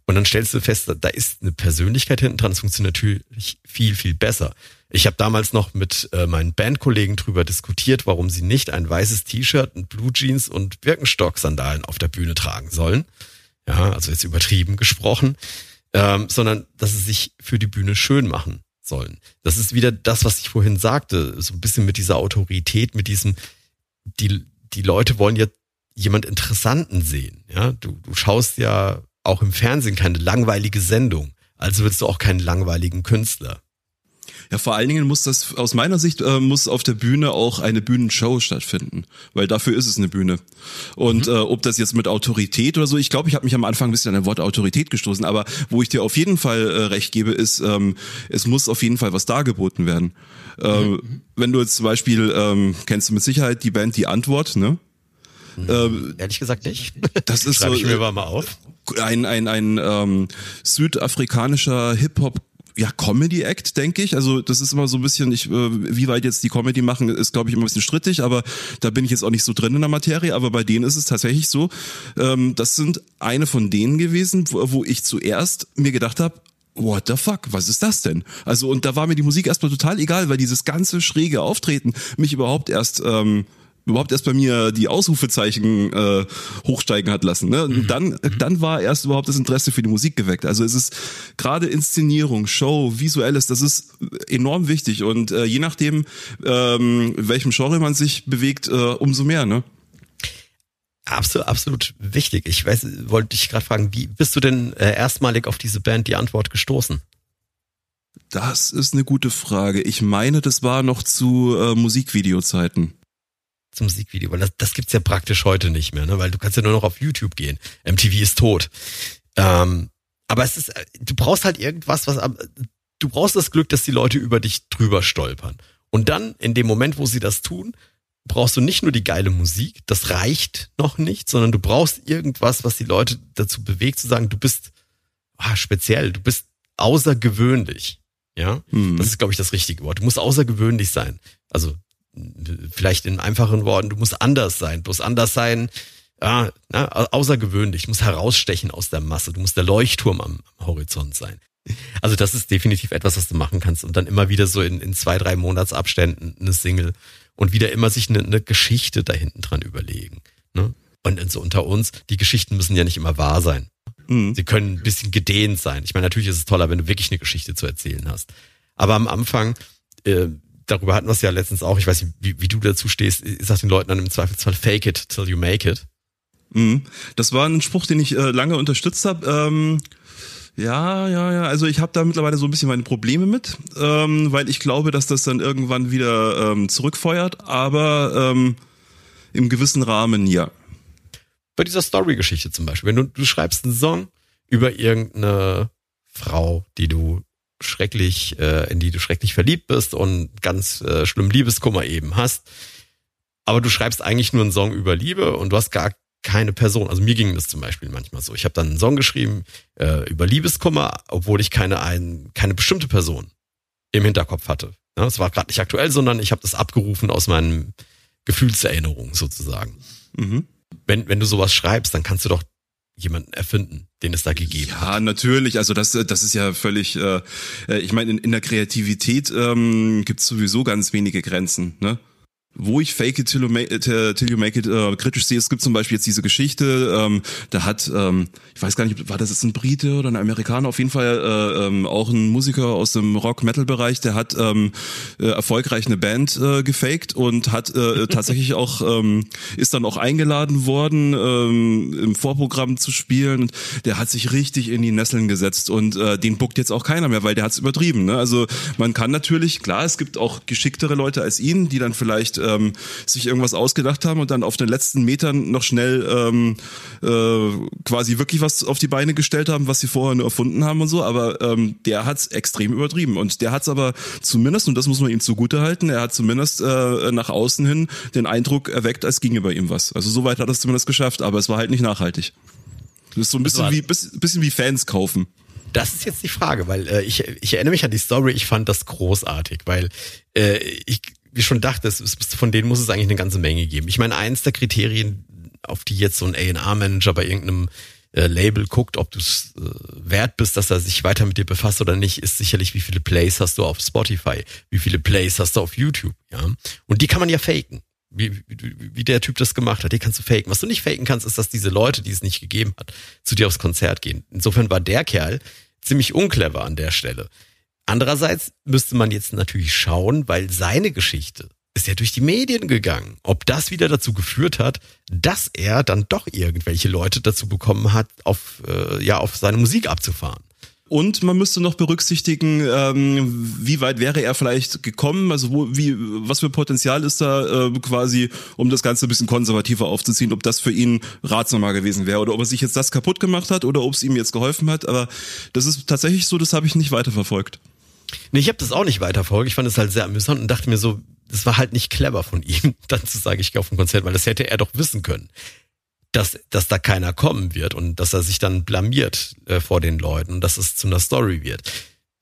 Und dann stellst du fest, da ist eine Persönlichkeit hinten dran. Das funktioniert natürlich viel, viel besser. Ich habe damals noch mit äh, meinen Bandkollegen drüber diskutiert, warum sie nicht ein weißes T-Shirt, ein Blue Jeans und Birkenstock-Sandalen auf der Bühne tragen sollen. Ja, also jetzt übertrieben gesprochen, ähm, sondern dass sie sich für die Bühne schön machen sollen. Das ist wieder das, was ich vorhin sagte, so ein bisschen mit dieser Autorität, mit diesem, die, die Leute wollen ja jemand Interessanten sehen. Ja, du, du schaust ja auch im Fernsehen keine langweilige Sendung. Also willst du auch keinen langweiligen Künstler. Ja, vor allen Dingen muss das aus meiner Sicht äh, muss auf der Bühne auch eine Bühnenshow stattfinden, weil dafür ist es eine Bühne. Und mhm. äh, ob das jetzt mit Autorität oder so, ich glaube, ich habe mich am Anfang ein bisschen an das Wort Autorität gestoßen, aber wo ich dir auf jeden Fall äh, recht gebe, ist, ähm, es muss auf jeden Fall was dargeboten werden. Ähm, mhm. Wenn du jetzt zum Beispiel ähm, kennst du mit Sicherheit die Band Die Antwort, ne? Mhm. Ähm, Ehrlich gesagt nicht. Das ist <laughs> Schreib so. ich mir mal auf. Ein, ein, ein ähm, südafrikanischer Hip-Hop ja, Comedy-Act, denke ich. Also das ist immer so ein bisschen, ich, äh, wie weit jetzt die Comedy machen, ist, glaube ich, immer ein bisschen strittig, aber da bin ich jetzt auch nicht so drin in der Materie. Aber bei denen ist es tatsächlich so, ähm, das sind eine von denen gewesen, wo, wo ich zuerst mir gedacht habe, what the fuck, was ist das denn? Also und da war mir die Musik erstmal total egal, weil dieses ganze schräge Auftreten mich überhaupt erst ähm, überhaupt erst bei mir die Ausrufezeichen äh, hochsteigen hat lassen. Ne? Mhm. dann, mhm. dann war erst überhaupt das Interesse für die Musik geweckt. Also es ist gerade Inszenierung, Show, visuelles, das ist enorm wichtig. Und äh, je nachdem, ähm, welchem Genre man sich bewegt, äh, umso mehr. Ne? Absolut, absolut wichtig. Ich weiß, wollte dich gerade fragen, wie bist du denn äh, erstmalig auf diese Band die Antwort gestoßen? Das ist eine gute Frage. Ich meine, das war noch zu äh, Musikvideozeiten zum Musikvideo, weil das, das gibt's ja praktisch heute nicht mehr, ne? weil du kannst ja nur noch auf YouTube gehen. MTV ist tot. Ähm, aber es ist, du brauchst halt irgendwas, was, du brauchst das Glück, dass die Leute über dich drüber stolpern. Und dann, in dem Moment, wo sie das tun, brauchst du nicht nur die geile Musik, das reicht noch nicht, sondern du brauchst irgendwas, was die Leute dazu bewegt, zu sagen, du bist ah, speziell, du bist außergewöhnlich. Ja, mhm. das ist, glaube ich, das richtige Wort. Du musst außergewöhnlich sein. Also vielleicht in einfachen Worten, du musst anders sein. Bloß anders sein, ja, na, außergewöhnlich, muss herausstechen aus der Masse. Du musst der Leuchtturm am, am, Horizont sein. Also das ist definitiv etwas, was du machen kannst und dann immer wieder so in, in zwei, drei Monatsabständen eine Single und wieder immer sich eine, eine Geschichte da hinten dran überlegen. Ne? Und so unter uns, die Geschichten müssen ja nicht immer wahr sein. Mhm. Sie können ein bisschen gedehnt sein. Ich meine, natürlich ist es toller, wenn du wirklich eine Geschichte zu erzählen hast. Aber am Anfang, äh, darüber hatten wir es ja letztens auch, ich weiß nicht, wie, wie du dazu stehst, ich sag den Leuten dann im Zweifelsfall fake it till you make it. Mhm. Das war ein Spruch, den ich äh, lange unterstützt habe. Ähm, ja, ja, ja. Also ich habe da mittlerweile so ein bisschen meine Probleme mit, ähm, weil ich glaube, dass das dann irgendwann wieder ähm, zurückfeuert, aber ähm, im gewissen Rahmen ja. Bei dieser Story-Geschichte zum Beispiel, wenn du, du schreibst einen Song über irgendeine Frau, die du schrecklich, äh, in die du schrecklich verliebt bist und ganz äh, schlimm Liebeskummer eben hast. Aber du schreibst eigentlich nur einen Song über Liebe und du hast gar keine Person. Also mir ging das zum Beispiel manchmal so. Ich habe dann einen Song geschrieben äh, über Liebeskummer, obwohl ich keine ein, keine bestimmte Person im Hinterkopf hatte. Ja, es war gerade nicht aktuell, sondern ich habe das abgerufen aus meinen Gefühlserinnerungen sozusagen. Mhm. Wenn, wenn du sowas schreibst, dann kannst du doch jemanden erfinden, den es da gegeben ja, hat. Ja, natürlich. Also das, das ist ja völlig, äh, äh ich meine, in, in der Kreativität ähm, gibt es sowieso ganz wenige Grenzen. Ne? Wo ich Fake it till you make, till you make it äh, kritisch sehe. Es gibt zum Beispiel jetzt diese Geschichte, ähm, da hat, ähm, ich weiß gar nicht, war das jetzt ein Brite oder ein Amerikaner, auf jeden Fall äh, ähm, auch ein Musiker aus dem Rock-Metal-Bereich, der hat ähm, äh, erfolgreich eine Band äh, gefaked und hat äh, tatsächlich auch, ähm, ist dann auch eingeladen worden, ähm, im Vorprogramm zu spielen. Und der hat sich richtig in die Nesseln gesetzt und äh, den buckt jetzt auch keiner mehr, weil der hat's übertrieben. Ne? Also man kann natürlich, klar, es gibt auch geschicktere Leute als ihn, die dann vielleicht ähm, sich irgendwas ausgedacht haben und dann auf den letzten Metern noch schnell ähm, äh, quasi wirklich was auf die Beine gestellt haben, was sie vorher nur erfunden haben und so. Aber ähm, der hat's extrem übertrieben und der hat's aber zumindest, und das muss man ihm zugute halten, er hat zumindest äh, nach außen hin den Eindruck erweckt, als ginge bei ihm was. Also soweit hat er es zumindest geschafft, aber es war halt nicht nachhaltig. Das ist so ein bisschen wie bisschen wie Fans kaufen. Das ist jetzt die Frage, weil äh, ich, ich erinnere mich an die Story, ich fand das großartig, weil äh, ich wie schon dachte, von denen muss es eigentlich eine ganze Menge geben. Ich meine, eins der Kriterien, auf die jetzt so ein A&R-Manager bei irgendeinem äh, Label guckt, ob du es äh, wert bist, dass er sich weiter mit dir befasst oder nicht, ist sicherlich, wie viele Plays hast du auf Spotify, wie viele Plays hast du auf YouTube, ja. Und die kann man ja faken. Wie, wie, wie der Typ das gemacht hat, die kannst du faken. Was du nicht faken kannst, ist, dass diese Leute, die es nicht gegeben hat, zu dir aufs Konzert gehen. Insofern war der Kerl ziemlich unclever an der Stelle. Andererseits müsste man jetzt natürlich schauen, weil seine Geschichte ist ja durch die Medien gegangen. Ob das wieder dazu geführt hat, dass er dann doch irgendwelche Leute dazu bekommen hat, auf, äh, ja, auf seine Musik abzufahren. Und man müsste noch berücksichtigen, ähm, wie weit wäre er vielleicht gekommen, also wo, wie, was für Potenzial ist da äh, quasi, um das Ganze ein bisschen konservativer aufzuziehen, ob das für ihn ratsamer gewesen wäre oder ob er sich jetzt das kaputt gemacht hat oder ob es ihm jetzt geholfen hat. Aber das ist tatsächlich so, das habe ich nicht weiterverfolgt. Nee, ich habe das auch nicht weiterverfolgt. Ich fand es halt sehr amüsant und dachte mir so, das war halt nicht clever von ihm, <laughs> dann zu sagen, ich gehe auf ein Konzert, weil das hätte er doch wissen können dass, dass da keiner kommen wird und dass er sich dann blamiert äh, vor den Leuten und dass es zu einer Story wird.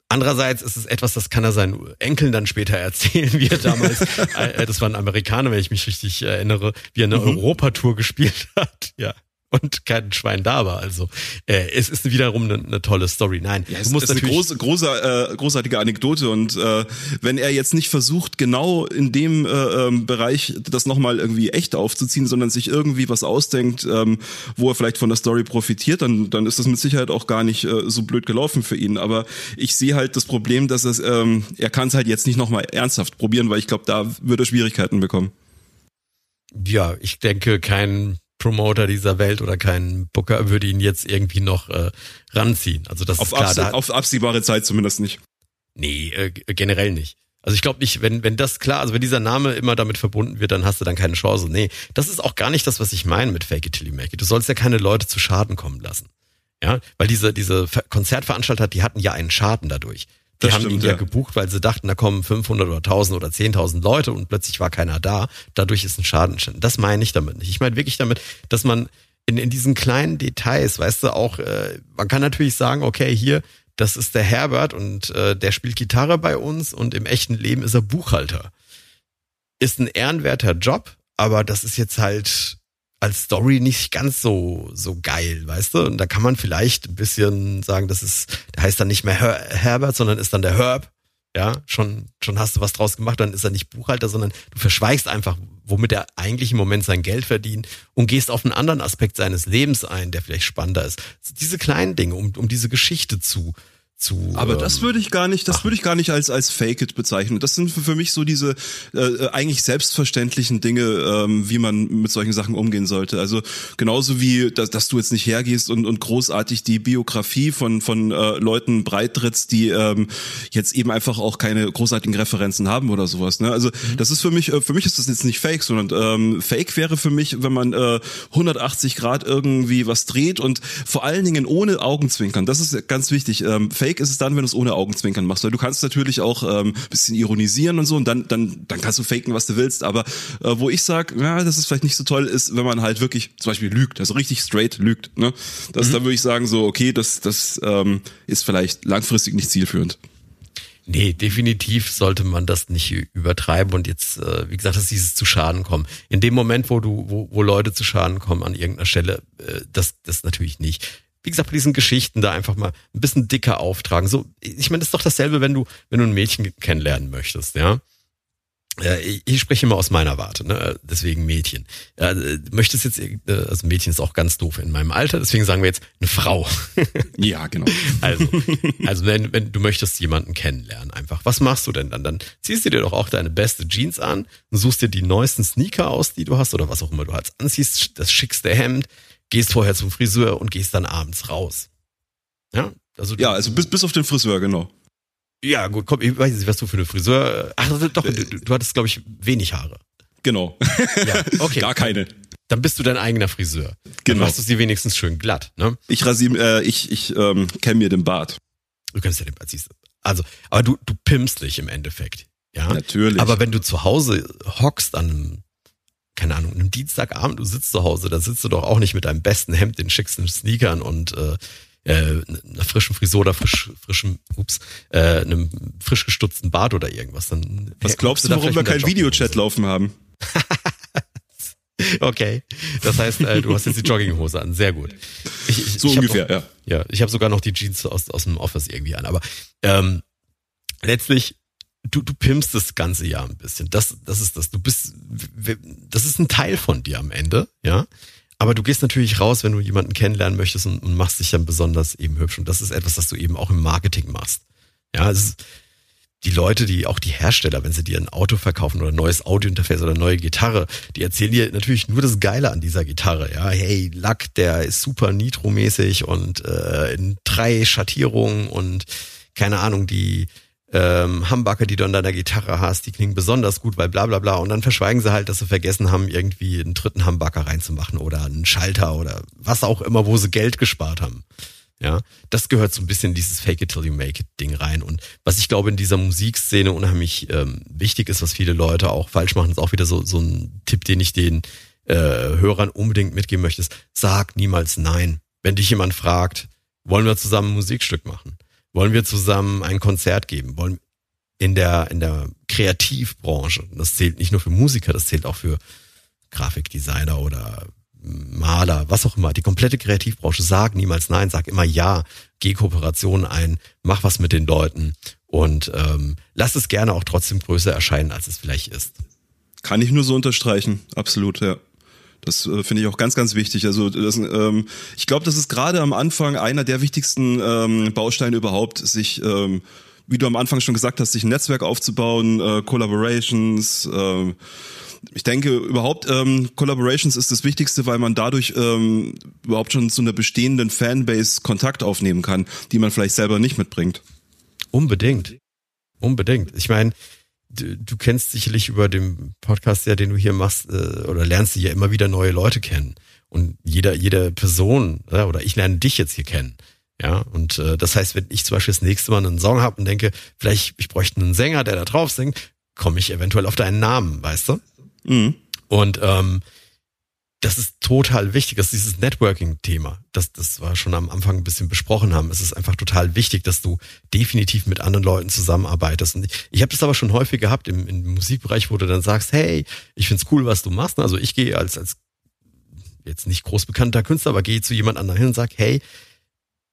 Andererseits ist es etwas, das kann er seinen Enkeln dann später <laughs> erzählen, wie er damals, <laughs> äh, das war ein Amerikaner, wenn ich mich richtig erinnere, wie er eine mhm. Europatour gespielt hat. Ja und kein Schwein da war. Also äh, es ist wiederum eine, eine tolle Story. Nein, ja, es, du musst ist eine große, große, äh, großartige Anekdote und äh, wenn er jetzt nicht versucht, genau in dem äh, ähm, Bereich das nochmal irgendwie echt aufzuziehen, sondern sich irgendwie was ausdenkt, ähm, wo er vielleicht von der Story profitiert, dann, dann ist das mit Sicherheit auch gar nicht äh, so blöd gelaufen für ihn. Aber ich sehe halt das Problem, dass es, ähm, er kann es halt jetzt nicht nochmal ernsthaft probieren, weil ich glaube, da würde er Schwierigkeiten bekommen. Ja, ich denke, kein Promoter dieser Welt oder kein Booker würde ihn jetzt irgendwie noch äh, ranziehen. Also das auf ist klar. Abs auf absehbare Zeit zumindest nicht. Nee, äh, generell nicht. Also ich glaube nicht, wenn, wenn das klar, also wenn dieser Name immer damit verbunden wird, dann hast du dann keine Chance. Nee, das ist auch gar nicht das, was ich meine mit Fake it till you make it. Du sollst ja keine Leute zu Schaden kommen lassen. Ja, weil diese, diese Konzertveranstalter, die hatten ja einen Schaden dadurch. Die das haben stimmt, ihn ja, ja, gebucht, weil sie dachten, da kommen 500 oder 1000 oder 10.000 Leute und plötzlich war keiner da. Dadurch ist ein Schaden entstanden. Das meine ich damit nicht. Ich meine wirklich damit, dass man in, in diesen kleinen Details, weißt du, auch, äh, man kann natürlich sagen, okay, hier, das ist der Herbert und äh, der spielt Gitarre bei uns und im echten Leben ist er Buchhalter. Ist ein ehrenwerter Job, aber das ist jetzt halt als Story nicht ganz so, so geil, weißt du? Und da kann man vielleicht ein bisschen sagen, das ist, der heißt dann nicht mehr Her Herbert, sondern ist dann der Herb. Ja, schon, schon hast du was draus gemacht, dann ist er nicht Buchhalter, sondern du verschweigst einfach, womit er eigentlich im Moment sein Geld verdient und gehst auf einen anderen Aspekt seines Lebens ein, der vielleicht spannender ist. Diese kleinen Dinge, um, um diese Geschichte zu, zu. Aber das ähm, würde ich gar nicht, das ach. würde ich gar nicht als als Fake it bezeichnen. Das sind für, für mich so diese äh, eigentlich selbstverständlichen Dinge, ähm, wie man mit solchen Sachen umgehen sollte. Also genauso wie, dass, dass du jetzt nicht hergehst und und großartig die Biografie von von äh, Leuten breittrittst, die ähm, jetzt eben einfach auch keine großartigen Referenzen haben oder sowas. Ne? Also mhm. das ist für mich, äh, für mich ist das jetzt nicht Fake, sondern ähm, Fake wäre für mich, wenn man äh, 180 Grad irgendwie was dreht und vor allen Dingen ohne Augenzwinkern. Das ist ganz wichtig. Ähm, Fake ist es dann, wenn du es ohne Augenzwinkern machst. Weil du kannst natürlich auch ähm, bisschen ironisieren und so und dann, dann, dann kannst du faken, was du willst. Aber äh, wo ich sag, ja, das ist vielleicht nicht so toll, ist, wenn man halt wirklich zum Beispiel lügt, also richtig straight lügt. Ne? Das, mhm. Da würde ich sagen, so, okay, das, das ähm, ist vielleicht langfristig nicht zielführend. Nee, definitiv sollte man das nicht übertreiben und jetzt, äh, wie gesagt, dass dieses zu Schaden kommen. In dem Moment, wo du, wo, wo Leute zu Schaden kommen an irgendeiner Stelle, äh, das, das natürlich nicht wie gesagt, bei diesen Geschichten da einfach mal ein bisschen dicker auftragen. So, ich meine, das ist doch dasselbe, wenn du, wenn du ein Mädchen kennenlernen möchtest, ja. Ich spreche immer aus meiner Warte, ne? deswegen Mädchen. Ja, möchtest jetzt, äh, also Mädchen ist auch ganz doof in meinem Alter, deswegen sagen wir jetzt eine Frau. <laughs> Ja, genau. Also, also wenn, wenn du möchtest jemanden kennenlernen, einfach, was machst du denn dann? Dann ziehst du dir doch auch deine beste Jeans an und suchst dir die neuesten Sneaker aus, die du hast oder was auch immer du halt anziehst, das schickste Hemd, gehst vorher zum Friseur und gehst dann abends raus. Ja, also, ja, also bis, bis auf den Friseur, genau. Ja, gut, komm, ich weiß nicht, was du für eine Friseur. Ach, doch, du, du hattest, glaube ich, wenig Haare. Genau. Ja, okay. <laughs> Gar keine. Dann bist du dein eigener Friseur. Genau. Dann machst du sie wenigstens schön glatt, ne? Ich rasiere, äh, ich, ich ähm, kämme mir den Bart. Du kannst ja den Bart, siehst du. Also, aber du, du pimpst dich im Endeffekt. Ja. Natürlich. Aber wenn du zu Hause hockst an einem keine Ahnung, einem Dienstagabend, du sitzt zu Hause, da sitzt du doch auch nicht mit deinem besten Hemd, den schicksten Sneakern und äh, äh, einer frischen Frisur oder frisch, frischem, ups, äh, einem frisch gestutzten Bart oder irgendwas. Dann Was glaubst du, warum wir keinen Videochat laufen haben? <laughs> okay, das heißt, äh, du hast jetzt die Jogginghose an, sehr gut. Ich, ich, so ich ungefähr, noch, ja. Ja, ich habe sogar noch die Jeans aus, aus dem Office irgendwie an, aber ähm, letztlich du, du pimpst das ganze Jahr ein bisschen. Das, das ist das. Du bist, das ist ein Teil von dir am Ende, ja. Aber du gehst natürlich raus, wenn du jemanden kennenlernen möchtest und, und machst dich dann besonders eben hübsch. Und das ist etwas, das du eben auch im Marketing machst. Ja, es ist, die Leute, die auch die Hersteller, wenn sie dir ein Auto verkaufen oder neues Audiointerface oder neue Gitarre, die erzählen dir natürlich nur das Geile an dieser Gitarre. Ja, hey, Lack, der ist super nitromäßig und äh, in drei Schattierungen und keine Ahnung, die ähm, Humbucker, die du an deiner Gitarre hast, die klingen besonders gut, weil bla bla bla. Und dann verschweigen sie halt, dass sie vergessen haben, irgendwie einen dritten Humbucker reinzumachen oder einen Schalter oder was auch immer, wo sie Geld gespart haben. Ja, das gehört so ein bisschen in dieses Fake it till you make it Ding rein. Und was ich glaube in dieser Musikszene unheimlich ähm, wichtig ist, was viele Leute auch falsch machen, ist auch wieder so, so ein Tipp, den ich den äh, Hörern unbedingt mitgeben möchte, ist, sag niemals nein. Wenn dich jemand fragt, wollen wir zusammen ein Musikstück machen? Wollen wir zusammen ein Konzert geben? Wollen in der, in der Kreativbranche, das zählt nicht nur für Musiker, das zählt auch für Grafikdesigner oder Maler, was auch immer, die komplette Kreativbranche, sag niemals nein, sag immer ja, geh Kooperationen ein, mach was mit den Leuten und ähm, lass es gerne auch trotzdem größer erscheinen, als es vielleicht ist. Kann ich nur so unterstreichen, absolut, ja. Das äh, finde ich auch ganz, ganz wichtig. Also das, ähm, ich glaube, das ist gerade am Anfang einer der wichtigsten ähm, Bausteine überhaupt, sich, ähm, wie du am Anfang schon gesagt hast, sich ein Netzwerk aufzubauen, äh, Collaborations. Äh, ich denke, überhaupt ähm, Collaborations ist das Wichtigste, weil man dadurch ähm, überhaupt schon zu einer bestehenden Fanbase Kontakt aufnehmen kann, die man vielleicht selber nicht mitbringt. Unbedingt. Unbedingt. Ich meine, du, du kennst sicherlich über den Podcast, ja, den du hier machst, äh, oder lernst du ja immer wieder neue Leute kennen. Und jeder, jede Person, ja, oder ich lerne dich jetzt hier kennen. Ja, und äh, das heißt, wenn ich zum Beispiel das nächste Mal einen Song habe und denke, vielleicht, ich bräuchte einen Sänger, der da drauf singt, komme ich eventuell auf deinen Namen, weißt du? Mhm. Und ähm, das ist total wichtig, das ist dieses Networking-Thema, das, das wir schon am Anfang ein bisschen besprochen haben. Es ist einfach total wichtig, dass du definitiv mit anderen Leuten zusammenarbeitest. Und ich, ich habe das aber schon häufig gehabt im, im Musikbereich, wo du dann sagst, hey, ich find's cool, was du machst. Also ich gehe als, als jetzt nicht groß bekannter Künstler, aber gehe zu jemand anderem hin und sag, hey,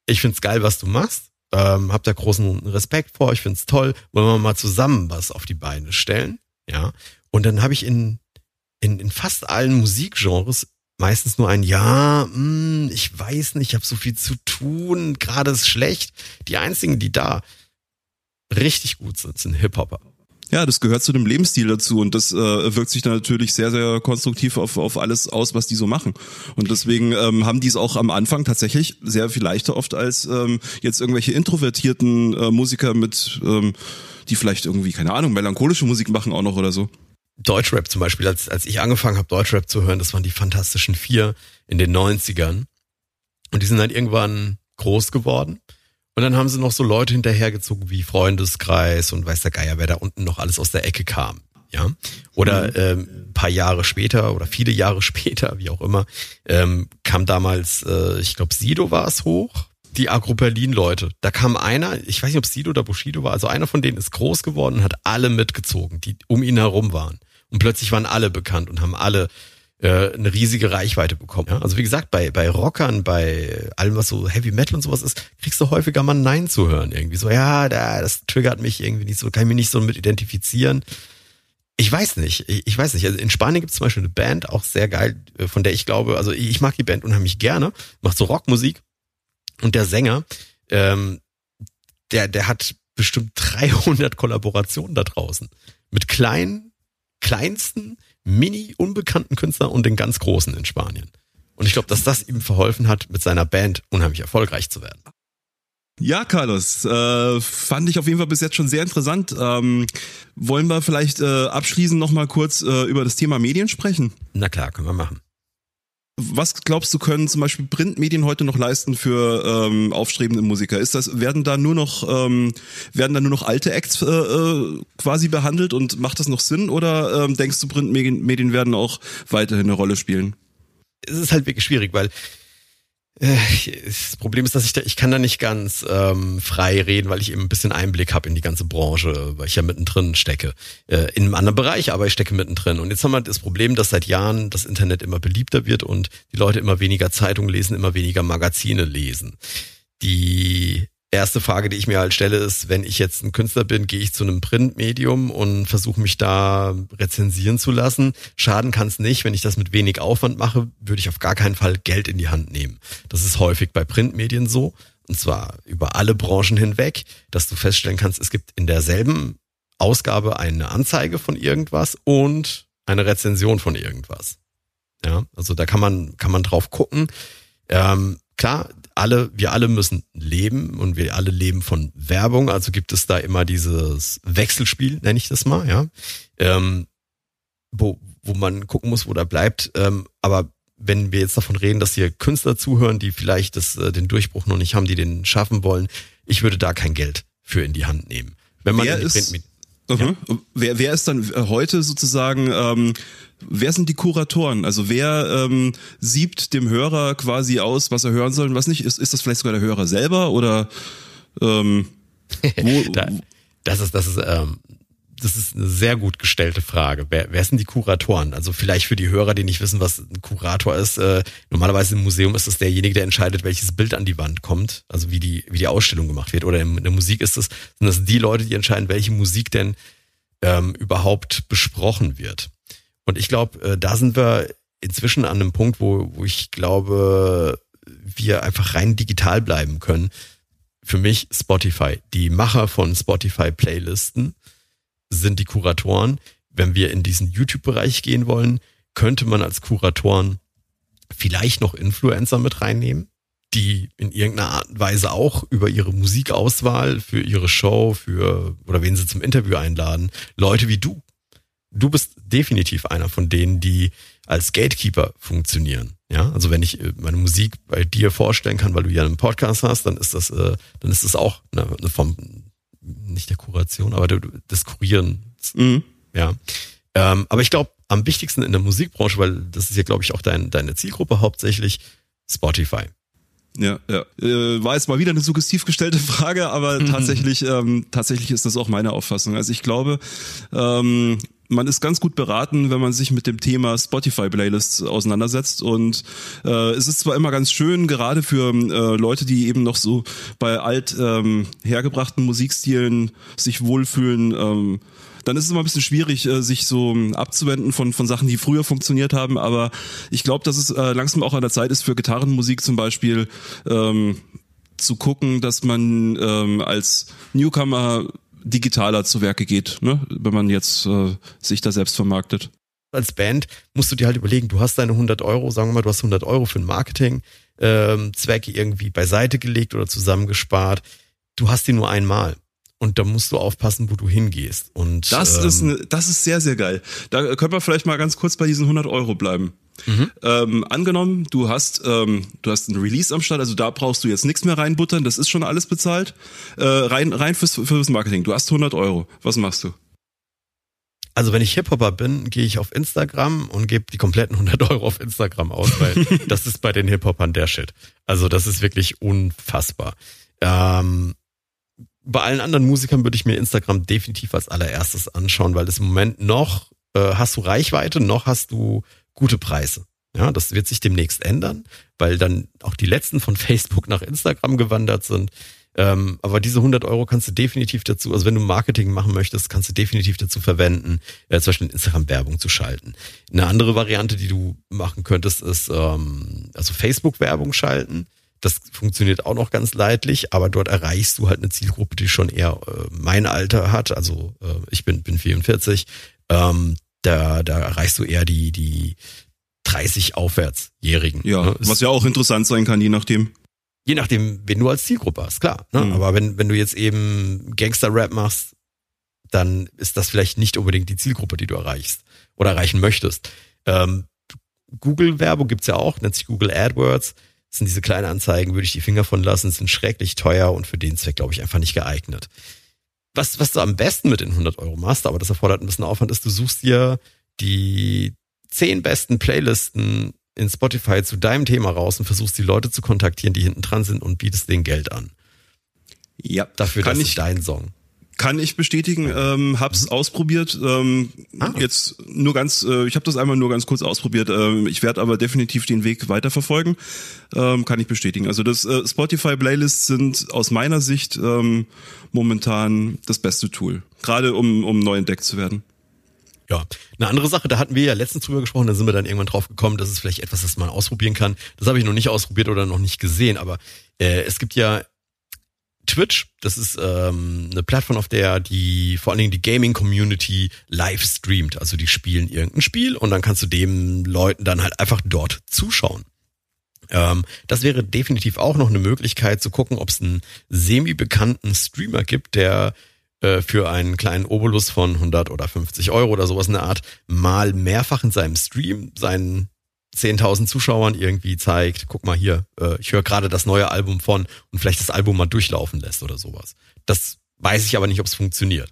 ich find's geil, was du machst. Ähm, hab da großen Respekt vor, ich find's toll. Wollen wir mal zusammen was auf die Beine stellen? Ja. Und dann habe ich in in, in fast allen Musikgenres meistens nur ein Ja, mh, hm, ich weiß nicht, ich habe so viel zu tun, gerade ist schlecht. Die einzigen, die da richtig gut sind, sind Hip-Hopper. Ja, das gehört zu dem Lebensstil dazu und das äh, wirkt sich dann natürlich sehr, sehr konstruktiv auf, auf alles aus, was die so machen. Und deswegen ähm, haben die es auch am Anfang tatsächlich sehr viel leichter oft als ähm, jetzt irgendwelche introvertierten äh, Musiker mit, ähm, die vielleicht irgendwie, keine Ahnung, melancholische Musik machen auch noch oder so. Deutschrap zum Beispiel, als, als ich angefangen habe, Deutschrap zu hören, das waren die Fantastischen Vier in den 90ern. Und die sind dann irgendwann groß geworden. Und dann haben sie noch so Leute hinterhergezogen wie Freundeskreis und weiß der Geier, wer da unten noch alles aus der Ecke kam. Ja. Oder mhm. ähm, paar Jahre später oder viele Jahre <laughs> später, wie auch immer, ähm, kam damals, äh, ich glaube, Sido war es hoch, die Agro Berlin Leute. Da kam einer, ich weiß nicht, ob Sido oder Bushido war, also einer von denen ist groß geworden und hat alle mitgezogen, die um ihn herum waren. Und plötzlich waren alle bekannt und haben alle äh, eine riesige Reichweite bekommen. Ja? Also wie gesagt, bei, bei Rockern, bei allem, was so Heavy Metal und sowas ist, kriegst du häufiger mal Nein zu hören. Irgendwie so, ja, da, das triggert mich irgendwie nicht so, kann ich mich nicht so mit identifizieren. Ich weiß nicht, ich weiß nicht. Also in Spanien gibt es zum Beispiel eine Band, auch sehr geil, äh, von der ich glaube, also ich mag die Band unheimlich gerne, macht so Rockmusik und der Sänger, ähm, der, der hat bestimmt <laughs> 300 Kollaborationen da draußen mit kleinen kleinsten, mini unbekannten Künstler und den ganz großen in Spanien. Und ich glaube, dass das ihm verholfen hat, mit seiner Band unheimlich erfolgreich zu werden. Ja, Carlos, äh, fand ich auf jeden Fall bis jetzt schon sehr interessant. Ähm, wollen wir vielleicht äh, abschließend nochmal kurz äh, über das Thema Medien sprechen? Na klar, können wir machen. Was glaubst du, können zum Beispiel Printmedien heute noch leisten für ähm, aufstrebende Musiker? Ist das, werden da nur noch, ähm, werden da nur noch alte Acts äh, äh, quasi behandelt und macht das noch Sinn? Oder ähm, denkst du, Printmedien werden auch weiterhin eine Rolle spielen? Es ist halt wirklich schwierig, weil das Problem ist, dass ich da, ich kann da nicht ganz ähm, frei reden, weil ich eben ein bisschen Einblick habe in die ganze Branche, weil ich ja mittendrin stecke. Äh, in einem anderen Bereich, aber ich stecke mittendrin. Und jetzt haben wir das Problem, dass seit Jahren das Internet immer beliebter wird und die Leute immer weniger Zeitungen lesen, immer weniger Magazine lesen. Die erste Frage, die ich mir halt stelle, ist, wenn ich jetzt ein Künstler bin, gehe ich zu einem Printmedium und versuche mich da rezensieren zu lassen. Schaden kann es nicht. Wenn ich das mit wenig Aufwand mache, würde ich auf gar keinen Fall Geld in die Hand nehmen. Das ist häufig bei Printmedien so. Und zwar über alle Branchen hinweg, dass du feststellen kannst, es gibt in derselben Ausgabe eine Anzeige von irgendwas und eine Rezension von irgendwas. Ja, also da kann man, kann man drauf gucken. Ähm, klar, alle, wir alle müssen leben und wir alle leben von Werbung. Also gibt es da immer dieses Wechselspiel, nenne ich das mal, ja, ähm, wo, wo man gucken muss, wo da bleibt. Ähm, aber wenn wir jetzt davon reden, dass hier Künstler zuhören, die vielleicht das, äh, den Durchbruch noch nicht haben, die den schaffen wollen, ich würde da kein Geld für in die Hand nehmen. Wenn man wer ist, Mhm. wer, wer ist dann heute sozusagen, ähm, wer sind die Kuratoren? Also wer ähm, siebt dem Hörer quasi aus, was er hören soll und was nicht? Ist, ist das vielleicht sogar der Hörer selber oder ähm, <laughs> wo, da, das ist, das ist, ähm, das ist eine sehr gut gestellte Frage. Wer, wer sind die Kuratoren? Also vielleicht für die Hörer, die nicht wissen, was ein Kurator ist. Äh, normalerweise im Museum ist es derjenige, der entscheidet, welches Bild an die Wand kommt, also wie die, wie die Ausstellung gemacht wird. Oder in, der Musik ist es, sind das die Leute, die entscheiden, welche Musik denn ähm, überhaupt besprochen wird. Und ich glaube, äh, da sind wir inzwischen an einem Punkt, wo, wo ich glaube, wir einfach rein digital bleiben können. Für mich Spotify. Die Macher von Spotify-Playlisten sind die Kuratoren. Wenn wir in diesen YouTube-Bereich gehen wollen, könnte man als Kuratoren vielleicht noch Influencer mit reinnehmen, die in irgendeiner Art und Weise auch über ihre Musikauswahl für ihre Show, für oder wen sie zum Interview einladen, Leute wie du. Du bist definitiv einer von denen, die als Gatekeeper funktionieren. Ja, also wenn ich äh, meine Musik bei dir vorstellen kann, weil du ja einen Podcast hast, dann ist das, äh, dann ist das auch eine, eine Form nicht der Kuration, aber des Kurierens. Mhm. Ja. Ähm, aber ich glaube, am wichtigsten in der Musikbranche, weil das ist ja, glaube ich, auch dein, deine Zielgruppe hauptsächlich, Spotify. Ja, ja. Äh, war jetzt mal wieder eine suggestiv gestellte <laughs> Frage, aber tatsächlich, ähm, tatsächlich ist das auch meine Auffassung. Also ich glaube, ähm, man ist ganz gut beraten, wenn man sich mit dem Thema Spotify-Playlists auseinandersetzt. Und äh, es ist zwar immer ganz schön, gerade für äh, Leute, die eben noch so bei alt ähm, hergebrachten Musikstilen sich wohlfühlen, ähm, dann ist es immer ein bisschen schwierig, äh, sich so ähm, abzuwenden von, von Sachen, die früher funktioniert haben. Aber ich glaube, dass es äh, langsam auch an der Zeit ist für Gitarrenmusik zum Beispiel ähm, zu gucken, dass man ähm, als Newcomer digitaler zu Werke geht, ne? wenn man jetzt äh, sich da selbst vermarktet. Als Band musst du dir halt überlegen, du hast deine 100 Euro, sagen wir mal, du hast 100 Euro für einen Marketing ähm, irgendwie beiseite gelegt oder zusammengespart. Du hast die nur einmal. Und da musst du aufpassen, wo du hingehst. Und Das ähm, ist ne, das ist sehr sehr geil. Da können wir vielleicht mal ganz kurz bei diesen 100 Euro bleiben. Ähm, angenommen, du hast ähm, du hast ein Release am Start, also da brauchst du jetzt nichts mehr reinbuttern, das ist schon alles bezahlt. Äh, rein rein fürs, fürs Marketing. Du hast 100 Euro. Was machst du? Also wenn ich Hip-Hopper bin, gehe ich auf Instagram und gebe die kompletten 100 Euro auf Instagram aus, weil <laughs> das ist bei den Hip-Hopern der Shit. Also das ist wirklich unfassbar. Ähm, bei allen anderen Musikern würde ich mir Instagram definitiv als allererstes anschauen, weil es im Moment noch äh, hast du Reichweite, noch hast du gute Preise. Ja, das wird sich demnächst ändern, weil dann auch die letzten von <laughs> Facebook nach Instagram gewandert sind. Ähm, aber diese 100 Euro kannst du definitiv dazu, also wenn du Marketing machen möchtest, kannst du definitiv dazu verwenden, äh, zum Beispiel in Instagram Werbung zu schalten. Eine andere Variante, die du machen könntest, ist ähm, also Facebook Werbung schalten. Das funktioniert auch noch ganz leidlich, aber dort erreichst du halt eine Zielgruppe, die schon eher äh, mein Alter hat. Also äh, ich bin, bin 44. Ähm, da, da erreichst du eher die, die 30 Aufwärtsjährigen. Ja, ne? was ja auch interessant sein kann, je nachdem. Je nachdem, wen du als Zielgruppe hast, klar. Ne? Mhm. Aber wenn, wenn du jetzt eben Gangster-Rap machst, dann ist das vielleicht nicht unbedingt die Zielgruppe, die du erreichst oder erreichen möchtest. Ähm, Google-Werbung gibt's ja auch, nennt sich Google AdWords. Das sind diese kleinen Anzeigen, würde ich die Finger von lassen, sind schrecklich teuer und für den Zweck, glaube ich, einfach nicht geeignet. Was, was du am besten mit den 100 Euro machst, aber das erfordert ein bisschen Aufwand, ist, du suchst dir die zehn besten Playlisten in Spotify zu deinem Thema raus und versuchst die Leute zu kontaktieren, die hinten dran sind und bietest denen Geld an. Ja, Dafür, kann das ich ist dein Song. Kann ich bestätigen, ähm, hab's ausprobiert. Ähm, Ah. Jetzt nur ganz, äh, ich habe das einmal nur ganz kurz ausprobiert. Ähm, ich werde aber definitiv den Weg weiterverfolgen. Ähm, kann ich bestätigen. Also das äh, Spotify Playlists sind aus meiner Sicht ähm, momentan das beste Tool, gerade um um neu entdeckt zu werden. Ja, eine andere Sache, da hatten wir ja letztens drüber gesprochen, da sind wir dann irgendwann drauf gekommen, dass es vielleicht etwas, das man ausprobieren kann. Das habe ich noch nicht ausprobiert oder noch nicht gesehen, aber äh, es gibt ja Twitch, das ist ähm, eine Plattform, auf der die vor allen Dingen die Gaming-Community live streamt. Also die spielen irgendein Spiel und dann kannst du dem Leuten dann halt einfach dort zuschauen. Ähm, das wäre definitiv auch noch eine Möglichkeit zu gucken, ob es einen semi-bekannten Streamer gibt, der äh, für einen kleinen Obolus von 100 oder 50 Euro oder sowas in der Art mal mehrfach in seinem Stream seinen 10.000 Zuschauern irgendwie zeigt, guck mal hier, äh, ich höre gerade das neue Album von und vielleicht das Album mal durchlaufen lässt oder sowas. Das weiß ich aber nicht, ob es funktioniert.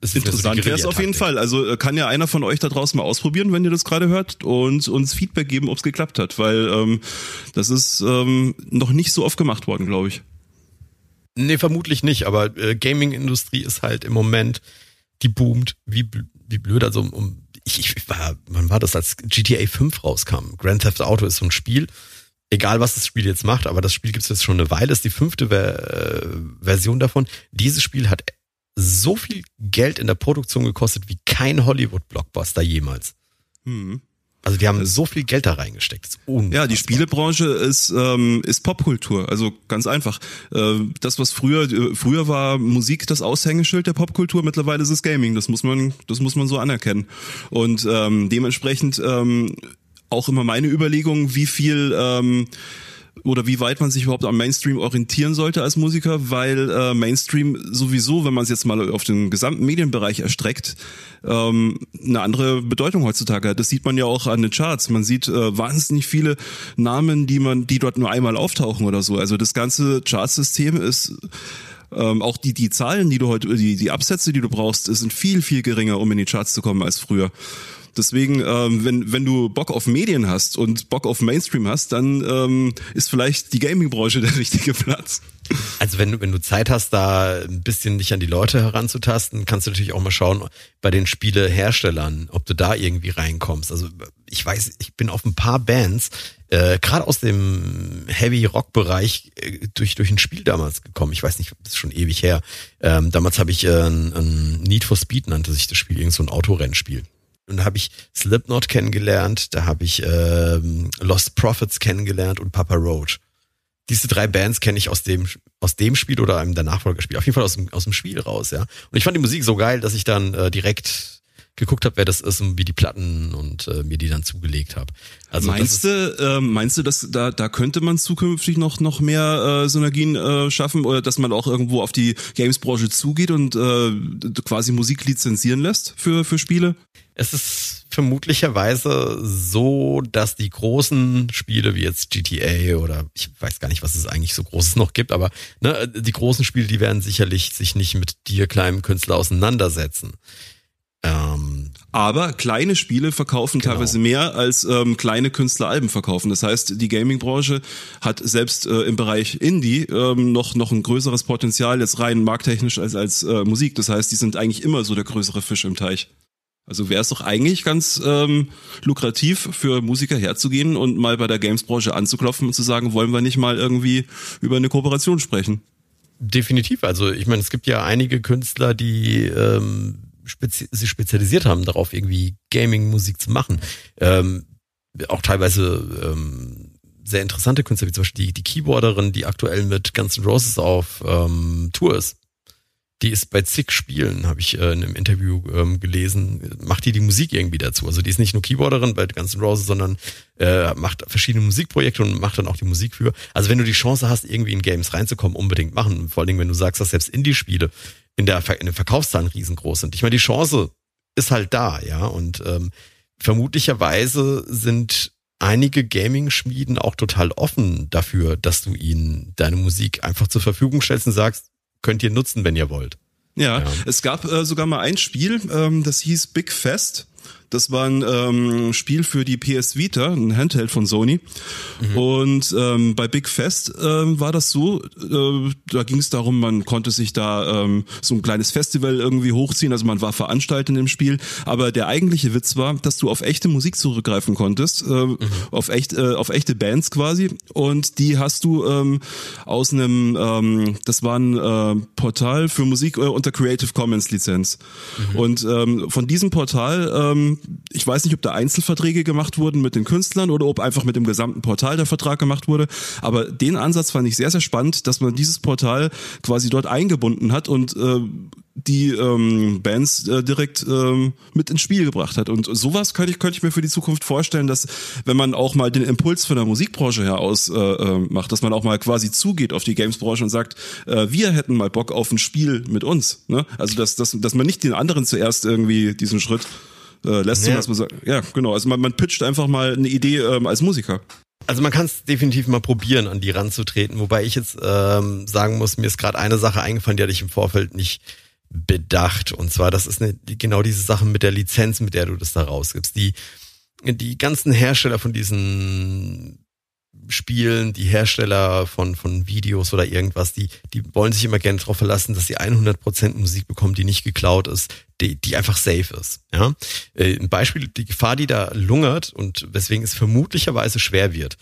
Das ist Interessant wäre es auf jeden Fall. Also äh, kann ja einer von euch da draußen mal ausprobieren, wenn ihr das gerade hört und uns Feedback geben, ob es geklappt hat, weil ähm, das ist ähm, noch nicht so oft gemacht worden, glaube ich. Nee, vermutlich nicht, aber äh, Gaming-Industrie ist halt im Moment, die boomt, wie, wie blöd, also um, ich, ich war, wann war das, als GTA 5 rauskam? Grand Theft Auto ist so ein Spiel, egal was das Spiel jetzt macht, aber das Spiel gibt es jetzt schon eine Weile, ist die fünfte Ver äh, Version davon. Dieses Spiel hat so viel Geld in der Produktion gekostet wie kein Hollywood-Blockbuster jemals. Hm. Also die haben so viel Geld da reingesteckt. Ja, die Spielebranche ist ähm, ist Popkultur, also ganz einfach. Äh, das was früher äh, früher war Musik das Aushängeschild der Popkultur, mittlerweile ist es Gaming. Das muss man das muss man so anerkennen. Und ähm, dementsprechend ähm, auch immer meine Überlegung, wie viel ähm, oder wie weit man sich überhaupt am Mainstream orientieren sollte als Musiker, weil äh, Mainstream sowieso, wenn man es jetzt mal auf den gesamten Medienbereich erstreckt, ähm, eine andere Bedeutung heutzutage hat. Das sieht man ja auch an den Charts. Man sieht äh, wahnsinnig viele Namen, die man, die dort nur einmal auftauchen oder so. Also das ganze Chartsystem ist ähm, auch die die Zahlen, die du heute, die die Absätze, die du brauchst, sind viel viel geringer, um in die Charts zu kommen als früher. Deswegen, ähm, wenn, wenn du Bock auf Medien hast und Bock auf Mainstream hast, dann ähm, ist vielleicht die Gaming-Branche <laughs> der richtige Platz. Also wenn du, wenn du Zeit hast, da ein bisschen dich an die Leute heranzutasten, kannst du natürlich auch mal schauen bei den Spieleherstellern, ob du da irgendwie reinkommst. Also ich weiß, ich bin auf ein paar Bands, äh, gerade aus dem Heavy-Rock-Bereich, äh, durch, durch ein Spiel damals gekommen. Ich weiß nicht, das ist schon ewig her. Ähm, damals habe ich äh, ein, ein Need for Speed, nannte sich das Spiel, irgend so ein Autorennspiel. Und da habe ich Slipknot kennengelernt, da habe ich ähm, Lost Prophets kennengelernt und Papa Roach. Diese drei Bands kenne ich aus dem aus dem Spiel oder einem der Nachfolgerspiel. Auf jeden Fall aus dem aus dem Spiel raus, ja. Und ich fand die Musik so geil, dass ich dann äh, direkt geguckt habe, wer das ist und wie die Platten und äh, mir die dann zugelegt habe. Also meinst du, äh, meinst du, dass da da könnte man zukünftig noch noch mehr äh, Synergien äh, schaffen oder dass man auch irgendwo auf die Games-Branche zugeht und äh, quasi Musik lizenzieren lässt für für Spiele? Es ist vermutlicherweise so, dass die großen Spiele wie jetzt GTA oder ich weiß gar nicht, was es eigentlich so Großes noch gibt, aber ne, die großen Spiele, die werden sicherlich sich nicht mit dir kleinem Künstler auseinandersetzen. Ähm, aber kleine Spiele verkaufen genau. teilweise mehr als ähm, kleine Künstler Alben verkaufen. Das heißt, die Gaming-Branche hat selbst äh, im Bereich Indie ähm, noch noch ein größeres Potenzial jetzt rein markttechnisch als als äh, Musik. Das heißt, die sind eigentlich immer so der größere Fisch im Teich. Also wäre es doch eigentlich ganz ähm, lukrativ für Musiker herzugehen und mal bei der Games-Branche anzuklopfen und zu sagen, wollen wir nicht mal irgendwie über eine Kooperation sprechen? Definitiv. Also ich meine, es gibt ja einige Künstler, die ähm, spezi sich spezialisiert haben, darauf irgendwie Gaming-Musik zu machen. Ähm, auch teilweise ähm, sehr interessante Künstler, wie zum Beispiel die, die Keyboarderin, die aktuell mit Guns N' Roses auf ähm, Tour ist die ist bei zig Spielen, habe ich äh, in einem Interview ähm, gelesen, macht die die Musik irgendwie dazu. Also die ist nicht nur Keyboarderin bei Guns N' Roses, sondern äh, macht verschiedene Musikprojekte und macht dann auch die Musik für. Also wenn du die Chance hast, irgendwie in Games reinzukommen, unbedingt machen. Vor allen Dingen, wenn du sagst, dass selbst Indie-Spiele in der in den Verkaufszahlen riesengroß sind. Ich meine, die Chance ist halt da, ja. Und ähm, vermutlicherweise sind einige Gaming-Schmieden auch total offen dafür, dass du ihnen deine Musik einfach zur Verfügung stellst und sagst, könnt ihr nutzen, wenn ihr wollt. Ja, ja. es gab äh, sogar mal ein Spiel, ähm, das hieß Big Fest. Das war ein ähm, Spiel für die PS Vita, ein Handheld von Sony. Mhm. Und ähm, bei Big Fest ähm, war das so, äh, da ging es darum, man konnte sich da ähm, so ein kleines Festival irgendwie hochziehen, also man war veranstaltet im Spiel. Aber der eigentliche Witz war, dass du auf echte Musik zurückgreifen konntest, äh, mhm. auf, echt, äh, auf echte Bands quasi. Und die hast du ähm, aus einem, ähm, das war ein äh, Portal für Musik äh, unter Creative Commons Lizenz. Mhm. Und ähm, von diesem Portal ähm, ich weiß nicht, ob da Einzelverträge gemacht wurden mit den Künstlern oder ob einfach mit dem gesamten Portal der Vertrag gemacht wurde. Aber den Ansatz fand ich sehr, sehr spannend, dass man dieses Portal quasi dort eingebunden hat und äh, die ähm, Bands äh, direkt ähm, mit ins Spiel gebracht hat. Und sowas könnte ich, könnte ich mir für die Zukunft vorstellen, dass wenn man auch mal den Impuls von der Musikbranche her aus äh, äh, macht, dass man auch mal quasi zugeht auf die Gamesbranche und sagt, äh, wir hätten mal Bock auf ein Spiel mit uns. Ne? Also dass, dass, dass man nicht den anderen zuerst irgendwie diesen Schritt äh, lässt, ja. dass man sagt, ja genau, also man, man pitcht einfach mal eine Idee ähm, als Musiker. Also man kann es definitiv mal probieren, an die ranzutreten, wobei ich jetzt ähm, sagen muss, mir ist gerade eine Sache eingefallen, die hatte ich im Vorfeld nicht bedacht. Und zwar, das ist eine, genau diese Sache mit der Lizenz, mit der du das da rausgibst. Die, die ganzen Hersteller von diesen Spielen, die Hersteller von, von Videos oder irgendwas, die, die wollen sich immer gerne darauf verlassen, dass sie 100% Musik bekommen, die nicht geklaut ist, die, die einfach safe ist. Ja? Äh, ein Beispiel, die Gefahr, die da lungert und weswegen es vermutlicherweise schwer wird,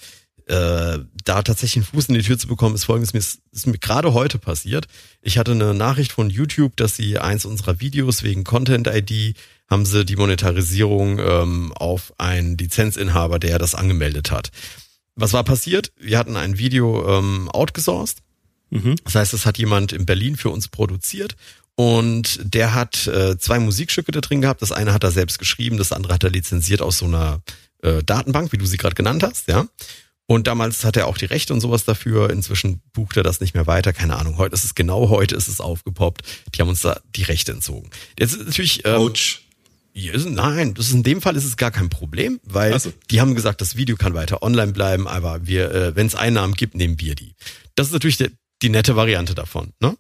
äh, da tatsächlich einen Fuß in die Tür zu bekommen, ist folgendes, mir ist, ist mir gerade heute passiert. Ich hatte eine Nachricht von YouTube, dass sie eins unserer Videos wegen Content-ID haben sie die Monetarisierung ähm, auf einen Lizenzinhaber, der das angemeldet hat was war passiert? Wir hatten ein Video ähm, outgesourced. Mhm. Das heißt, das hat jemand in Berlin für uns produziert und der hat äh, zwei Musikstücke da drin gehabt. Das eine hat er selbst geschrieben, das andere hat er lizenziert aus so einer äh, Datenbank, wie du sie gerade genannt hast, ja. Und damals hat er auch die Rechte und sowas dafür. Inzwischen bucht er das nicht mehr weiter. Keine Ahnung. Heute ist es genau heute ist es aufgepoppt. Die haben uns da die Rechte entzogen. Jetzt ist natürlich. Ähm, Ouch. Nein, das ist in dem Fall ist es gar kein Problem, weil so. die haben gesagt, das Video kann weiter online bleiben, aber wir, äh, wenn es Einnahmen gibt, nehmen wir die. Das ist natürlich die, die nette Variante davon. Ne?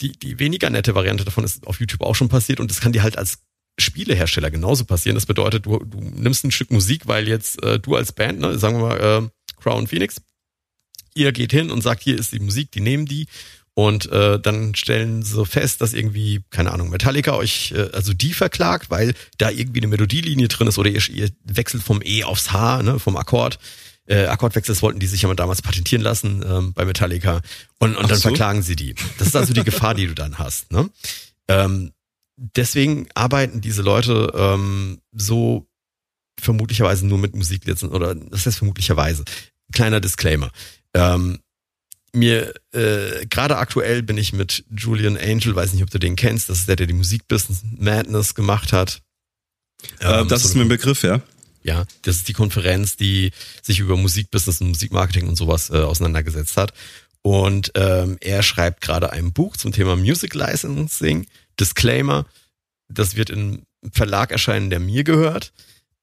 Die, die weniger nette Variante davon ist auf YouTube auch schon passiert und das kann dir halt als Spielehersteller genauso passieren. Das bedeutet, du, du nimmst ein Stück Musik, weil jetzt äh, du als Band, ne, sagen wir mal äh, Crown Phoenix, ihr geht hin und sagt, hier ist die Musik, die nehmen die und äh, dann stellen sie fest, dass irgendwie, keine Ahnung, Metallica euch, äh, also die verklagt, weil da irgendwie eine Melodielinie drin ist oder ihr, ihr wechselt vom E aufs H, ne, vom Akkord. Äh, Akkordwechsel, das wollten die sich ja mal damals patentieren lassen ähm, bei Metallica. Und, und dann so? verklagen sie die. Das ist also die Gefahr, die du dann hast. Ne? Ähm, deswegen arbeiten diese Leute ähm, so vermutlicherweise nur mit Musiklizenzen oder das heißt vermutlicherweise. Kleiner Disclaimer. Ähm, mir äh, gerade aktuell bin ich mit Julian Angel, weiß nicht, ob du den kennst, das ist der, der die Musikbusiness Madness gemacht hat. Äh, ähm, das so ist mir ein Begriff, ja. Ja, das ist die Konferenz, die sich über Musikbusiness und Musikmarketing und sowas äh, auseinandergesetzt hat. Und ähm, er schreibt gerade ein Buch zum Thema Music Licensing. Disclaimer, das wird im Verlag erscheinen, der mir gehört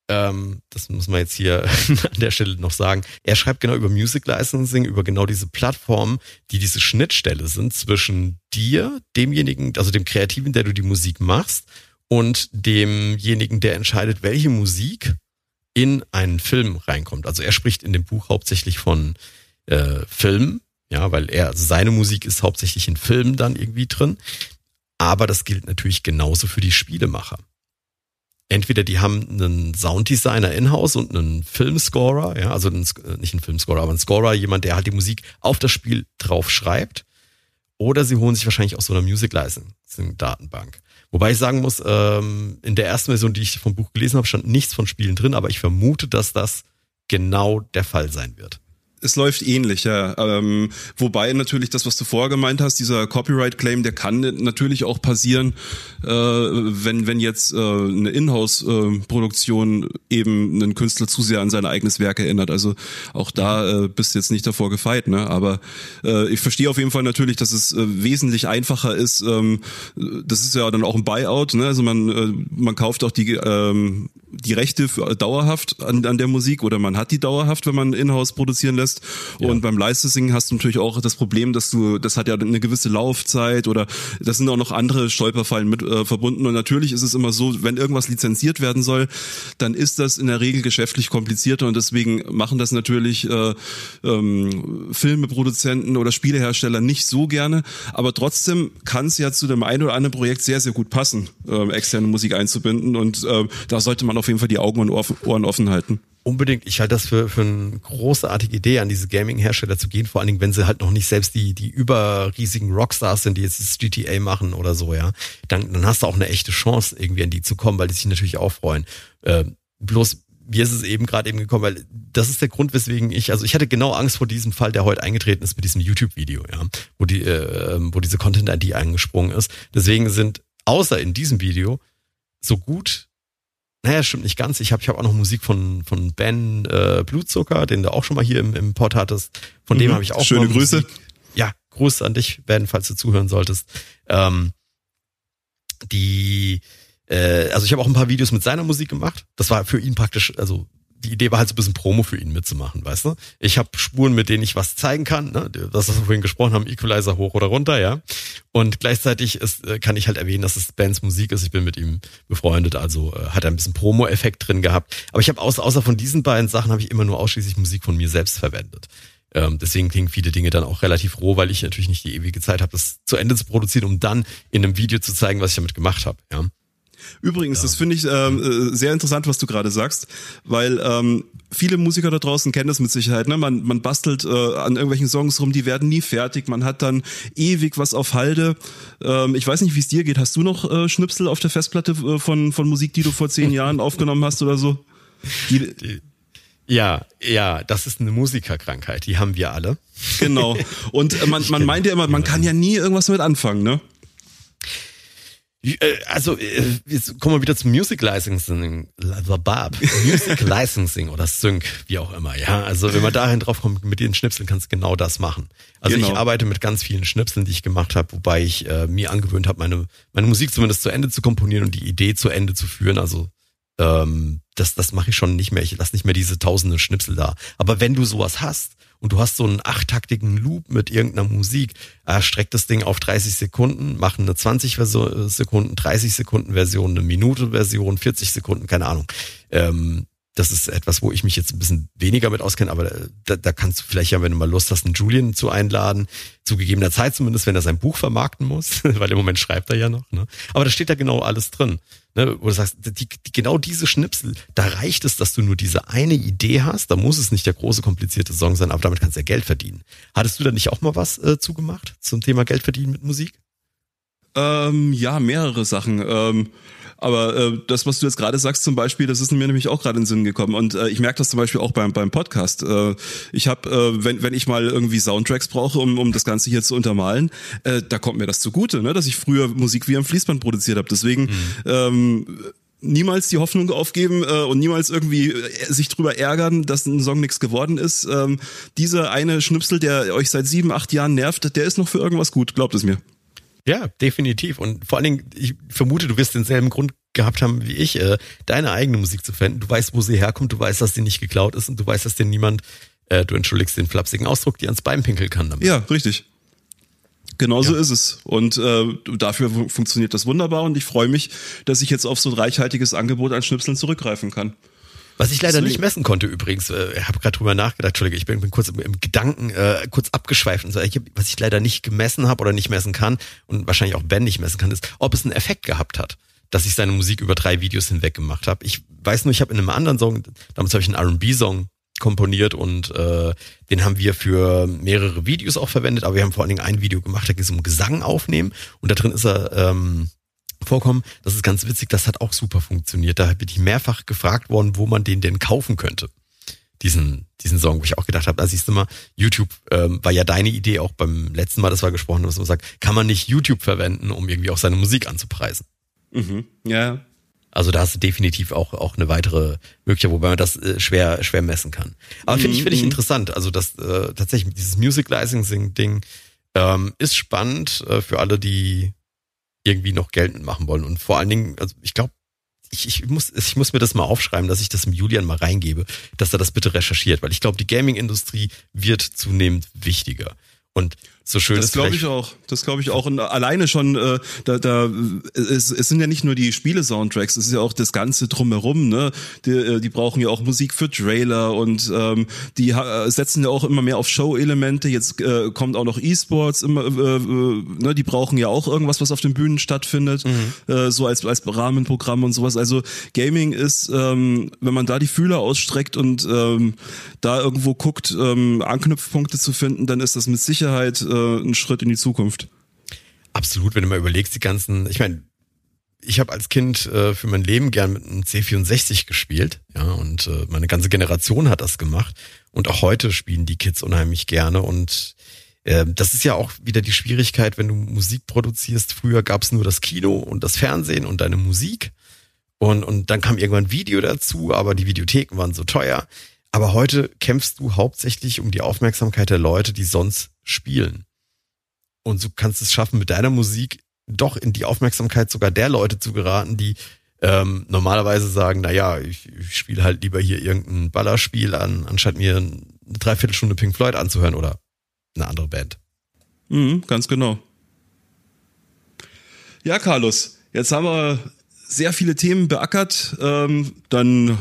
ähm, das muss man jetzt hier <laughs> an der Stelle noch sagen, er schreibt genau über Music Licensing, über genau diese Plattformen, die diese Schnittstelle sind zwischen dir, demjenigen, also dem Kreativen, der du die Musik machst, und demjenigen, der entscheidet, welche Musik in einen Film reinkommt. Also er spricht in dem Buch hauptsächlich von äh, Filmen, ja, weil er, also seine Musik ist hauptsächlich in Filmen dann irgendwie drin. Aber das gilt natürlich genauso für die Spielemacher entweder die haben einen Sounddesigner in-house und einen Filmscorer, ja, also einen, äh, nicht einen Filmscorer, aber einen Scorer, jemand, der halt die Musik auf das Spiel drauf schreibt, oder sie holen sich wahrscheinlich aus so einer Music Licensing Datenbank. Wobei ich sagen muss, ähm, in der ersten Version, die ich vom Buch gelesen habe, stand nichts von Spielen drin, aber ich vermute, dass das genau der Fall sein wird. Es läuft ähnlich, ja. Ähm, wobei natürlich das, was du vorher gemeint hast, dieser Copyright-Claim, der kann natürlich auch passieren, äh, wenn, wenn jetzt äh, eine Inhouse-Produktion eben einen Künstler zu sehr an sein eigenes Werk erinnert. Also auch da äh, bist du jetzt nicht davor gefeit, ne? Aber äh, ich verstehe auf jeden Fall natürlich, dass es äh, wesentlich einfacher ist. Ähm, das ist ja dann auch ein Buyout, ne? Also man, äh, man kauft auch die, ähm, die Rechte für, dauerhaft an, an der Musik oder man hat die dauerhaft, wenn man Inhouse produzieren lässt lässt. Ja. Und beim Licensing hast du natürlich auch das Problem, dass du, das hat ja eine gewisse Laufzeit oder das sind auch noch andere Stolperfallen mit äh, verbunden. Und natürlich ist es immer so, wenn irgendwas lizenziert werden soll, dann ist das in der Regel geschäftlich komplizierter und deswegen machen das natürlich äh, ähm, Filmeproduzenten oder Spielehersteller nicht so gerne. Aber trotzdem kann es ja zu dem einen oder anderen Projekt sehr, sehr gut passen, äh, externe Musik einzubinden. Und äh, da sollte man auf jeden Fall die Augen und Ohren offen halten. Unbedingt. Ich halte das für, für eine großartige Idee, an diese Gaming-Hersteller zu gehen, vor allen Dingen, wenn sie halt noch nicht selbst die, die überriesigen Rockstars sind, die jetzt das GTA machen oder so, ja. Dann, dann hast du auch eine echte Chance, irgendwie an die zu kommen, weil die sich natürlich auch freuen. Äh, bloß wie ist es eben gerade eben gekommen, weil das ist der Grund, weswegen ich, also ich hatte genau Angst vor diesem Fall, der heute eingetreten ist mit diesem YouTube-Video, ja, wo die, äh, wo diese Content-ID eingesprungen ist. Deswegen sind außer in diesem Video, so gut. Naja, stimmt nicht ganz. Ich habe ich hab auch noch Musik von, von Ben äh, Blutzucker, den du auch schon mal hier im, im Pod hattest. Von mhm, dem habe ich auch Schöne Grüße. Musik. Ja, Gruß an dich, Ben, falls du zuhören solltest. Ähm, die, äh, also ich habe auch ein paar Videos mit seiner Musik gemacht. Das war für ihn praktisch, also die Idee war halt so ein bisschen Promo für ihn mitzumachen, weißt du? Ich habe Spuren, mit denen ich was zeigen kann, ne? das, was wir vorhin gesprochen haben, Equalizer hoch oder runter, ja. Und gleichzeitig ist, äh, kann ich halt erwähnen, dass es Bands Musik ist. Ich bin mit ihm befreundet, also äh, hat er ein bisschen Promo-Effekt drin gehabt. Aber ich habe außer, außer von diesen beiden Sachen habe ich immer nur ausschließlich Musik von mir selbst verwendet. Ähm, deswegen klingen viele Dinge dann auch relativ roh, weil ich natürlich nicht die ewige Zeit habe, das zu Ende zu produzieren, um dann in einem Video zu zeigen, was ich damit gemacht habe. Ja. Übrigens, ja. das finde ich ähm, äh, sehr interessant, was du gerade sagst, weil ähm, viele Musiker da draußen kennen das mit Sicherheit. Ne? Man, man bastelt äh, an irgendwelchen Songs rum, die werden nie fertig. Man hat dann ewig was auf Halde. Ähm, ich weiß nicht, wie es dir geht. Hast du noch äh, Schnipsel auf der Festplatte äh, von, von Musik, die du vor zehn <laughs> Jahren aufgenommen hast oder so? Die, die ja, ja, das ist eine Musikerkrankheit, die haben wir alle. Genau. <laughs> Und äh, man, man meint ja immer, man kann ja nie irgendwas damit anfangen, ne? Äh, also, äh, jetzt kommen wir wieder zum Music Licensing, Music <laughs> Licensing oder Sync, wie auch immer, ja. Also, wenn man dahin drauf kommt, mit den Schnipseln kannst du genau das machen. Also, genau. ich arbeite mit ganz vielen Schnipseln, die ich gemacht habe, wobei ich äh, mir angewöhnt habe, meine, meine Musik zumindest zu Ende zu komponieren und die Idee zu Ende zu führen. Also, ähm, das, das mache ich schon nicht mehr. Ich lasse nicht mehr diese tausende Schnipsel da. Aber wenn du sowas hast, und du hast so einen achttaktigen Loop mit irgendeiner Musik, äh, streck das Ding auf 30 Sekunden, mach eine 20 Sekunden, 30 Sekunden Version, eine Minute Version, 40 Sekunden, keine Ahnung. Ähm, das ist etwas, wo ich mich jetzt ein bisschen weniger mit auskenne, aber da, da kannst du vielleicht ja, wenn du mal Lust hast, einen Julian zu einladen, zu gegebener Zeit zumindest, wenn er sein Buch vermarkten muss, <laughs> weil im Moment schreibt er ja noch. Ne? Aber da steht da genau alles drin. Ne? Wo du sagst, die, die, genau diese Schnipsel, da reicht es, dass du nur diese eine Idee hast, da muss es nicht der große, komplizierte Song sein, aber damit kannst du ja Geld verdienen. Hattest du da nicht auch mal was äh, zugemacht zum Thema Geld verdienen mit Musik? Ähm, ja, mehrere Sachen. Ähm, aber äh, das, was du jetzt gerade sagst zum Beispiel, das ist mir nämlich auch gerade in den Sinn gekommen. Und äh, ich merke das zum Beispiel auch beim, beim Podcast. Äh, ich habe, äh, wenn, wenn ich mal irgendwie Soundtracks brauche, um, um das Ganze hier zu untermalen, äh, da kommt mir das zugute, ne? dass ich früher Musik wie am Fließband produziert habe. Deswegen mhm. ähm, niemals die Hoffnung aufgeben äh, und niemals irgendwie äh, sich drüber ärgern, dass ein Song nichts geworden ist. Ähm, dieser eine Schnipsel, der euch seit sieben, acht Jahren nervt, der ist noch für irgendwas gut, glaubt es mir. Ja, definitiv. Und vor allen Dingen, ich vermute, du wirst denselben Grund gehabt haben wie ich, äh, deine eigene Musik zu finden. Du weißt, wo sie herkommt, du weißt, dass sie nicht geklaut ist und du weißt, dass dir niemand, äh, du entschuldigst den flapsigen Ausdruck, die ans Bein pinkeln kann damit. Ja, richtig. Genauso ja. ist es. Und äh, dafür funktioniert das wunderbar und ich freue mich, dass ich jetzt auf so ein reichhaltiges Angebot an Schnipseln zurückgreifen kann. Was ich leider Deswegen. nicht messen konnte übrigens, äh, ich habe gerade drüber nachgedacht, Entschuldige, ich bin, bin kurz im, im Gedanken äh, kurz abgeschweift und so, ich, was ich leider nicht gemessen habe oder nicht messen kann und wahrscheinlich auch Ben nicht messen kann, ist, ob es einen Effekt gehabt hat, dass ich seine Musik über drei Videos hinweg gemacht habe. Ich weiß nur, ich habe in einem anderen Song, damals habe ich einen R&B-Song komponiert und äh, den haben wir für mehrere Videos auch verwendet, aber wir haben vor allen Dingen ein Video gemacht, da ging es um Gesang aufnehmen und da drin ist er ähm, vorkommen. Das ist ganz witzig, das hat auch super funktioniert. Da bin ich mehrfach gefragt worden, wo man den denn kaufen könnte. Diesen, diesen Song, wo ich auch gedacht habe, da siehst du mal, YouTube ähm, war ja deine Idee auch beim letzten Mal, das war gesprochen, dass man sagt, kann man nicht YouTube verwenden, um irgendwie auch seine Musik anzupreisen. Mhm. Ja. Also da hast du definitiv auch, auch eine weitere Möglichkeit, wobei man das äh, schwer, schwer messen kann. Aber mhm. finde ich, finde ich mhm. interessant. Also das äh, tatsächlich dieses Music Licensing Ding ähm, ist spannend äh, für alle, die irgendwie noch Geld mitmachen wollen. Und vor allen Dingen, also ich glaube, ich, ich, muss, ich muss mir das mal aufschreiben, dass ich das im Julian mal reingebe, dass er das bitte recherchiert, weil ich glaube, die Gaming-Industrie wird zunehmend wichtiger. Und so schön das glaube ich auch. Das glaube ich auch. Und alleine schon, äh, da, da es, es sind ja nicht nur die Spiele-Soundtracks, es ist ja auch das Ganze drumherum. Ne? Die, äh, die brauchen ja auch Musik für Trailer und ähm, die äh, setzen ja auch immer mehr auf Show-Elemente. Jetzt äh, kommt auch noch E-Sports immer, äh, äh, ne? die brauchen ja auch irgendwas, was auf den Bühnen stattfindet, mhm. äh, so als als Rahmenprogramm und sowas. Also Gaming ist, ähm, wenn man da die Fühler ausstreckt und ähm, da irgendwo guckt, ähm, Anknüpfpunkte zu finden, dann ist das mit Sicherheit äh, äh, ein Schritt in die Zukunft. Absolut, wenn du mal überlegst, die ganzen, ich meine, ich habe als Kind äh, für mein Leben gern mit einem C64 gespielt, ja, und äh, meine ganze Generation hat das gemacht. Und auch heute spielen die Kids unheimlich gerne und Ähm, das ist ja auch wieder die Schwierigkeit, wenn du Musik produzierst. Früher gab es nur das Kino und das Fernsehen und deine Musik. Und, und dann kam irgendwann Video dazu, aber die Videotheken waren so teuer. Aber heute kämpfst du hauptsächlich um die Aufmerksamkeit der Leute, die sonst spielen. Und du kannst es schaffen, mit deiner Musik doch in die Aufmerksamkeit sogar der Leute zu geraten, die ähm, normalerweise sagen, na ja, ich, ich spiele halt lieber hier irgendein Ballerspiel an, anstatt mir eine Dreiviertelstunde Pink Floyd anzuhören oder eine andere Band. Mhm, ganz genau. Ja, Carlos, jetzt haben wir sehr viele Themen beackert. Ähm, dann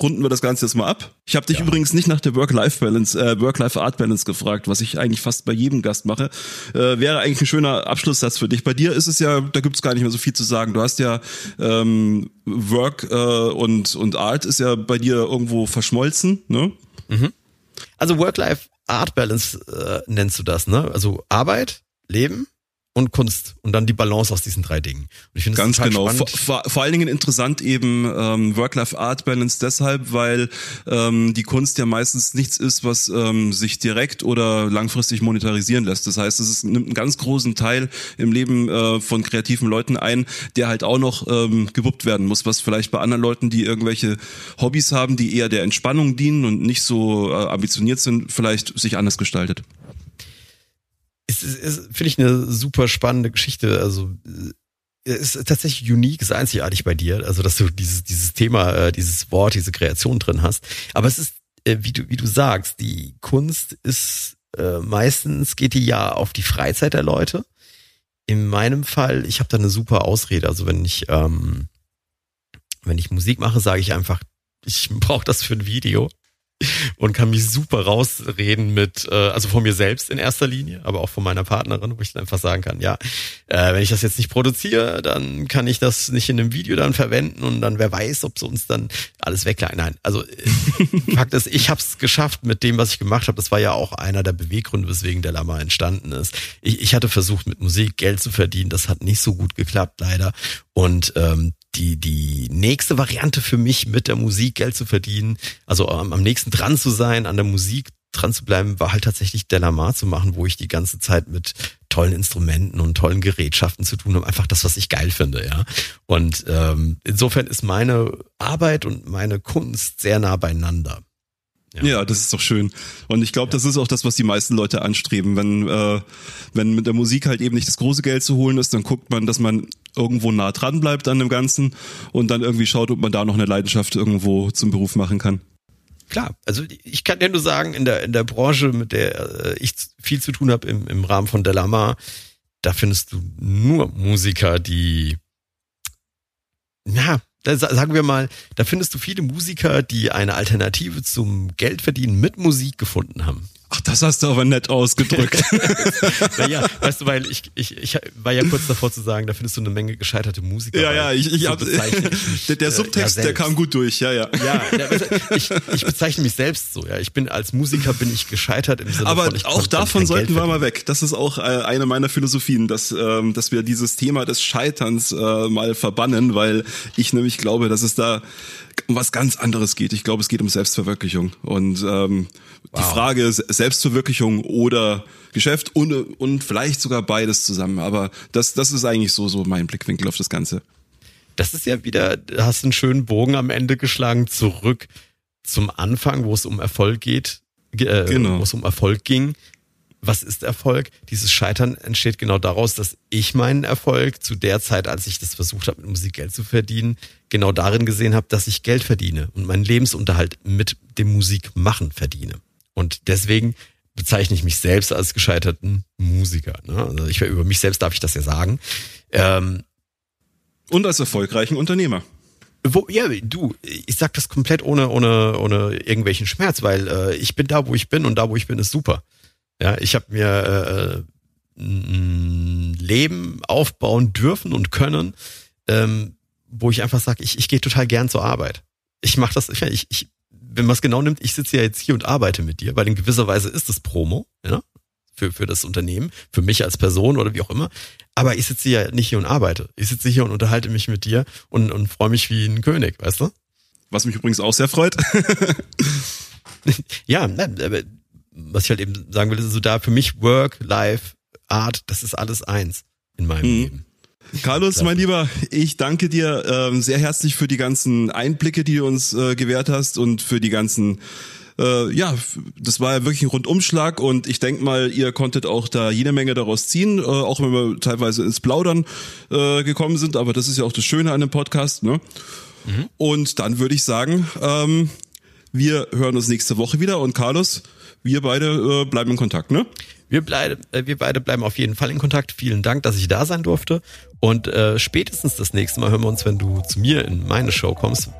runden wir das Ganze jetzt mal ab. Ich habe dich ja. übrigens nicht nach der Work-Life-Balance, äh, Work-Life-Art-Balance gefragt, was ich eigentlich fast bei jedem Gast mache. Äh, wäre eigentlich ein schöner Abschlusssatz für dich. Bei dir ist es ja, da gibt es gar nicht mehr so viel zu sagen. Du hast ja ähm, Work äh, und, und Art ist ja bei dir irgendwo verschmolzen, ne? Mhm. Also Work-Life-Art-Balance äh, nennst du das, ne? Also Arbeit, Leben und Kunst und dann die Balance aus diesen drei Dingen. Und ich finde ganz genau. Vor, vor, vor, allen Dingen interessant eben ähm, Work-Life-Art-Balance deshalb, weil ähm, die Kunst ja meistens nichts ist, was ähm, sich direkt oder langfristig monetarisieren lässt. Das heißt, es ist, nimmt einen ganz großen Teil im Leben äh, von kreativen Leuten ein, der halt auch noch ähm, gewuppt werden muss, was vielleicht bei anderen Leuten, die irgendwelche Hobbys haben, die eher der Entspannung dienen und nicht so äh, ambitioniert sind, vielleicht sich anders gestaltet ist, ist, finde ich eine super spannende Geschichte. Also es ist tatsächlich unique, ist einzigartig bei dir, also dass du dieses dieses Thema, äh, dieses Wort, diese Kreation drin hast. Aber es ist, äh, wie du wie du sagst, die Kunst ist äh, meistens geht die ja auf die Freizeit der Leute. In meinem Fall, ich habe da eine super Ausrede. Also wenn ich ähm, wenn ich Musik mache, sage ich einfach, ich brauche das für ein Video und kann mich super rausreden mit, äh, also von mir selbst in erster Linie, aber auch von meiner Partnerin, wo ich dann einfach sagen kann, ja, äh, wenn ich das jetzt nicht produziere, dann kann ich das nicht in einem Video dann verwenden und dann wer weiß, ob sie uns dann alles wegleihen. Nein, also äh, <laughs> Fakt ist, ich habe es geschafft mit dem, was ich gemacht habe. Das war ja auch einer der Beweggründe, weswegen der Lama entstanden ist. Ich, ich hatte versucht, mit Musik Geld zu verdienen. Das hat nicht so gut geklappt, leider. Und ähm, die, die nächste Variante für mich, mit der Musik Geld zu verdienen, also am, am nächsten dran zu sein, an der Musik dran zu bleiben, war halt tatsächlich Delamar zu machen, wo ich die ganze Zeit mit tollen Instrumenten und tollen Gerätschaften zu tun habe. Einfach das, was ich geil finde, ja. Und ähm, insofern ist meine Arbeit und meine Kunst sehr nah beieinander. Ja. ja, das ist doch schön. Und ich glaube, das ist auch das, was die meisten Leute anstreben. Wenn, äh, wenn mit der Musik halt eben nicht das große Geld zu holen ist, dann guckt man, dass man irgendwo nah dran bleibt an dem Ganzen und dann irgendwie schaut, ob man da noch eine Leidenschaft irgendwo zum Beruf machen kann. Klar, also ich kann dir nur sagen, in der, in der Branche, mit der äh, ich viel zu tun habe im, im Rahmen von Delamar, da findest du nur Musiker, die da sagen wir mal, da findest du viele Musiker, die eine Alternative zum Geldverdienen mit Musik gefunden haben. Ach, das hast du aber nett ausgedrückt. <laughs> naja, weißt du, weil ich, ich, ich war ja kurz davor zu sagen, da findest du eine Menge gescheiterte Musiker. Ja, ja, ich, ich so hab, <laughs> der, der Subtext, ja der kam gut durch, ja, ja. Ja, ich, ich bezeichne mich selbst so, ja. Ich bin als Musiker bin ich gescheitert im Sinne aber von, ich auch davon sollten wir mal weg. Das ist auch äh, eine meiner Philosophien, dass, ähm, dass wir dieses Thema des Scheiterns äh, mal verbannen, weil ich nämlich glaube, dass es da um was ganz anderes geht. Ich glaube, es geht um Selbstverwirklichung. Und ähm, wow. die Frage ist Selbstverwirklichung oder Geschäft und, und vielleicht sogar beides zusammen. Aber das, das ist eigentlich so, so mein Blickwinkel auf das Ganze. Das ist ja wieder, hast einen schönen Bogen am Ende geschlagen, zurück zum Anfang, wo es um Erfolg geht, äh, genau. wo es um Erfolg ging was ist Erfolg? Dieses Scheitern entsteht genau daraus, dass ich meinen Erfolg zu der Zeit, als ich das versucht habe, mit Musik Geld zu verdienen, genau darin gesehen habe, dass ich Geld verdiene und meinen Lebensunterhalt mit dem Musikmachen verdiene. Und deswegen bezeichne ich mich selbst als gescheiterten Musiker. Ne? Also ich über mich selbst darf ich das ja sagen. Ähm, und als erfolgreichen Unternehmer. Wo, ja, du, ich sag das komplett ohne, ohne, ohne irgendwelchen Schmerz, weil äh, ich bin da, wo ich bin und da, wo ich bin, ist super. Ja, ich habe mir äh, ein Leben aufbauen dürfen und können, ähm, wo ich einfach sage, ich, ich gehe total gern zur Arbeit. Ich mache das, ich, ich, wenn man es genau nimmt, ich sitze ja jetzt hier und arbeite mit dir, weil in gewisser Weise ist es Promo, ja, für, für das Unternehmen, für mich als Person oder wie auch immer. Aber ich sitze ja nicht hier und arbeite. Ich sitze hier und unterhalte mich mit dir und, und freue mich wie ein König, weißt du? Was mich übrigens auch sehr freut. <laughs> ja, ne, was ich halt eben sagen will, ist so da für mich Work, Life, Art, das ist alles eins in meinem Mhm. Leben. Carlos, mein Lieber, ich danke dir ähm, sehr herzlich für die ganzen Einblicke, die du uns äh, gewährt hast und für die ganzen äh, ja, das war ja wirklich ein Rundumschlag und ich denke mal, ihr konntet auch da jede Menge daraus ziehen, äh, auch wenn wir teilweise ins Plaudern äh, gekommen sind, aber das ist ja auch das Schöne an dem Podcast, ne? Und dann würde ich sagen, ähm, wir hören uns nächste Woche wieder und Carlos, wir beide äh, bleiben in Kontakt, ne? Wir, bleib, äh, wir beide bleiben auf jeden Fall in Kontakt. Vielen Dank, dass ich da sein durfte. Und äh, spätestens das nächste Mal hören wir uns, wenn du zu mir in meine Show kommst,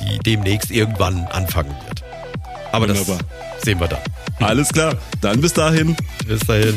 die demnächst irgendwann anfangen wird. Aber Wunderbar. das sehen wir dann. Alles klar, dann bis dahin. Bis dahin.